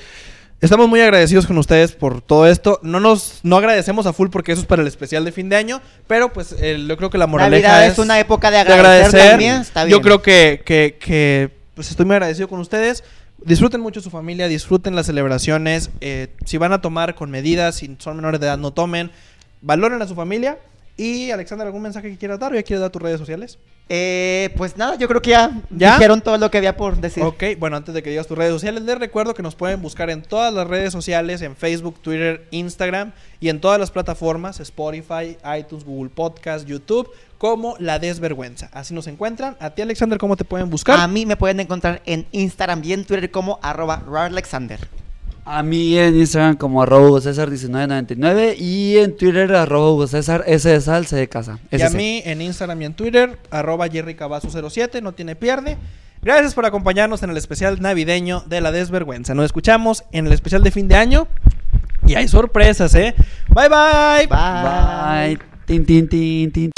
estamos muy agradecidos con ustedes por todo esto. No nos no agradecemos a full porque eso es para el especial de fin de año, pero pues yo creo que la moraleja Navidad es, es una época de de agradecer. agradecer. también, está Yo bien. creo que, que, que, pues estoy muy agradecido con ustedes. Disfruten mucho su familia, disfruten las celebraciones. eh, si van a tomar con medidas, si son menores de edad, no tomen. Valoren a su familia. Y Alexander, ¿algún mensaje que quieras dar o ya quieres dar tus redes sociales? Eh, pues nada, yo creo que ya, ¿Ya? dijeron todo lo que había por decir. Ok, bueno, antes de que digas tus redes sociales, les recuerdo que nos pueden buscar en todas las redes sociales, en Facebook, Twitter, Instagram y en todas las plataformas, Spotify, iTunes, Google Podcast, YouTube, como La Desvergüenza. Así nos encuentran. A ti, Alexander, ¿cómo te pueden buscar? A mí me pueden encontrar en Instagram y en Twitter como arroba raralexander. A mí en Instagram como arroba Hugo César 1999 y en Twitter arroba Hugo César S de sal, C de casa. Y a mí en Instagram y en Twitter, arroba jerrycabazo07, no tiene pierde. Gracias por acompañarnos en el especial navideño de la desvergüenza. Nos escuchamos en el especial de fin de año. Y hay sorpresas, ¿eh? Bye bye. Bye. Bye. Tin, tin, tin, tin.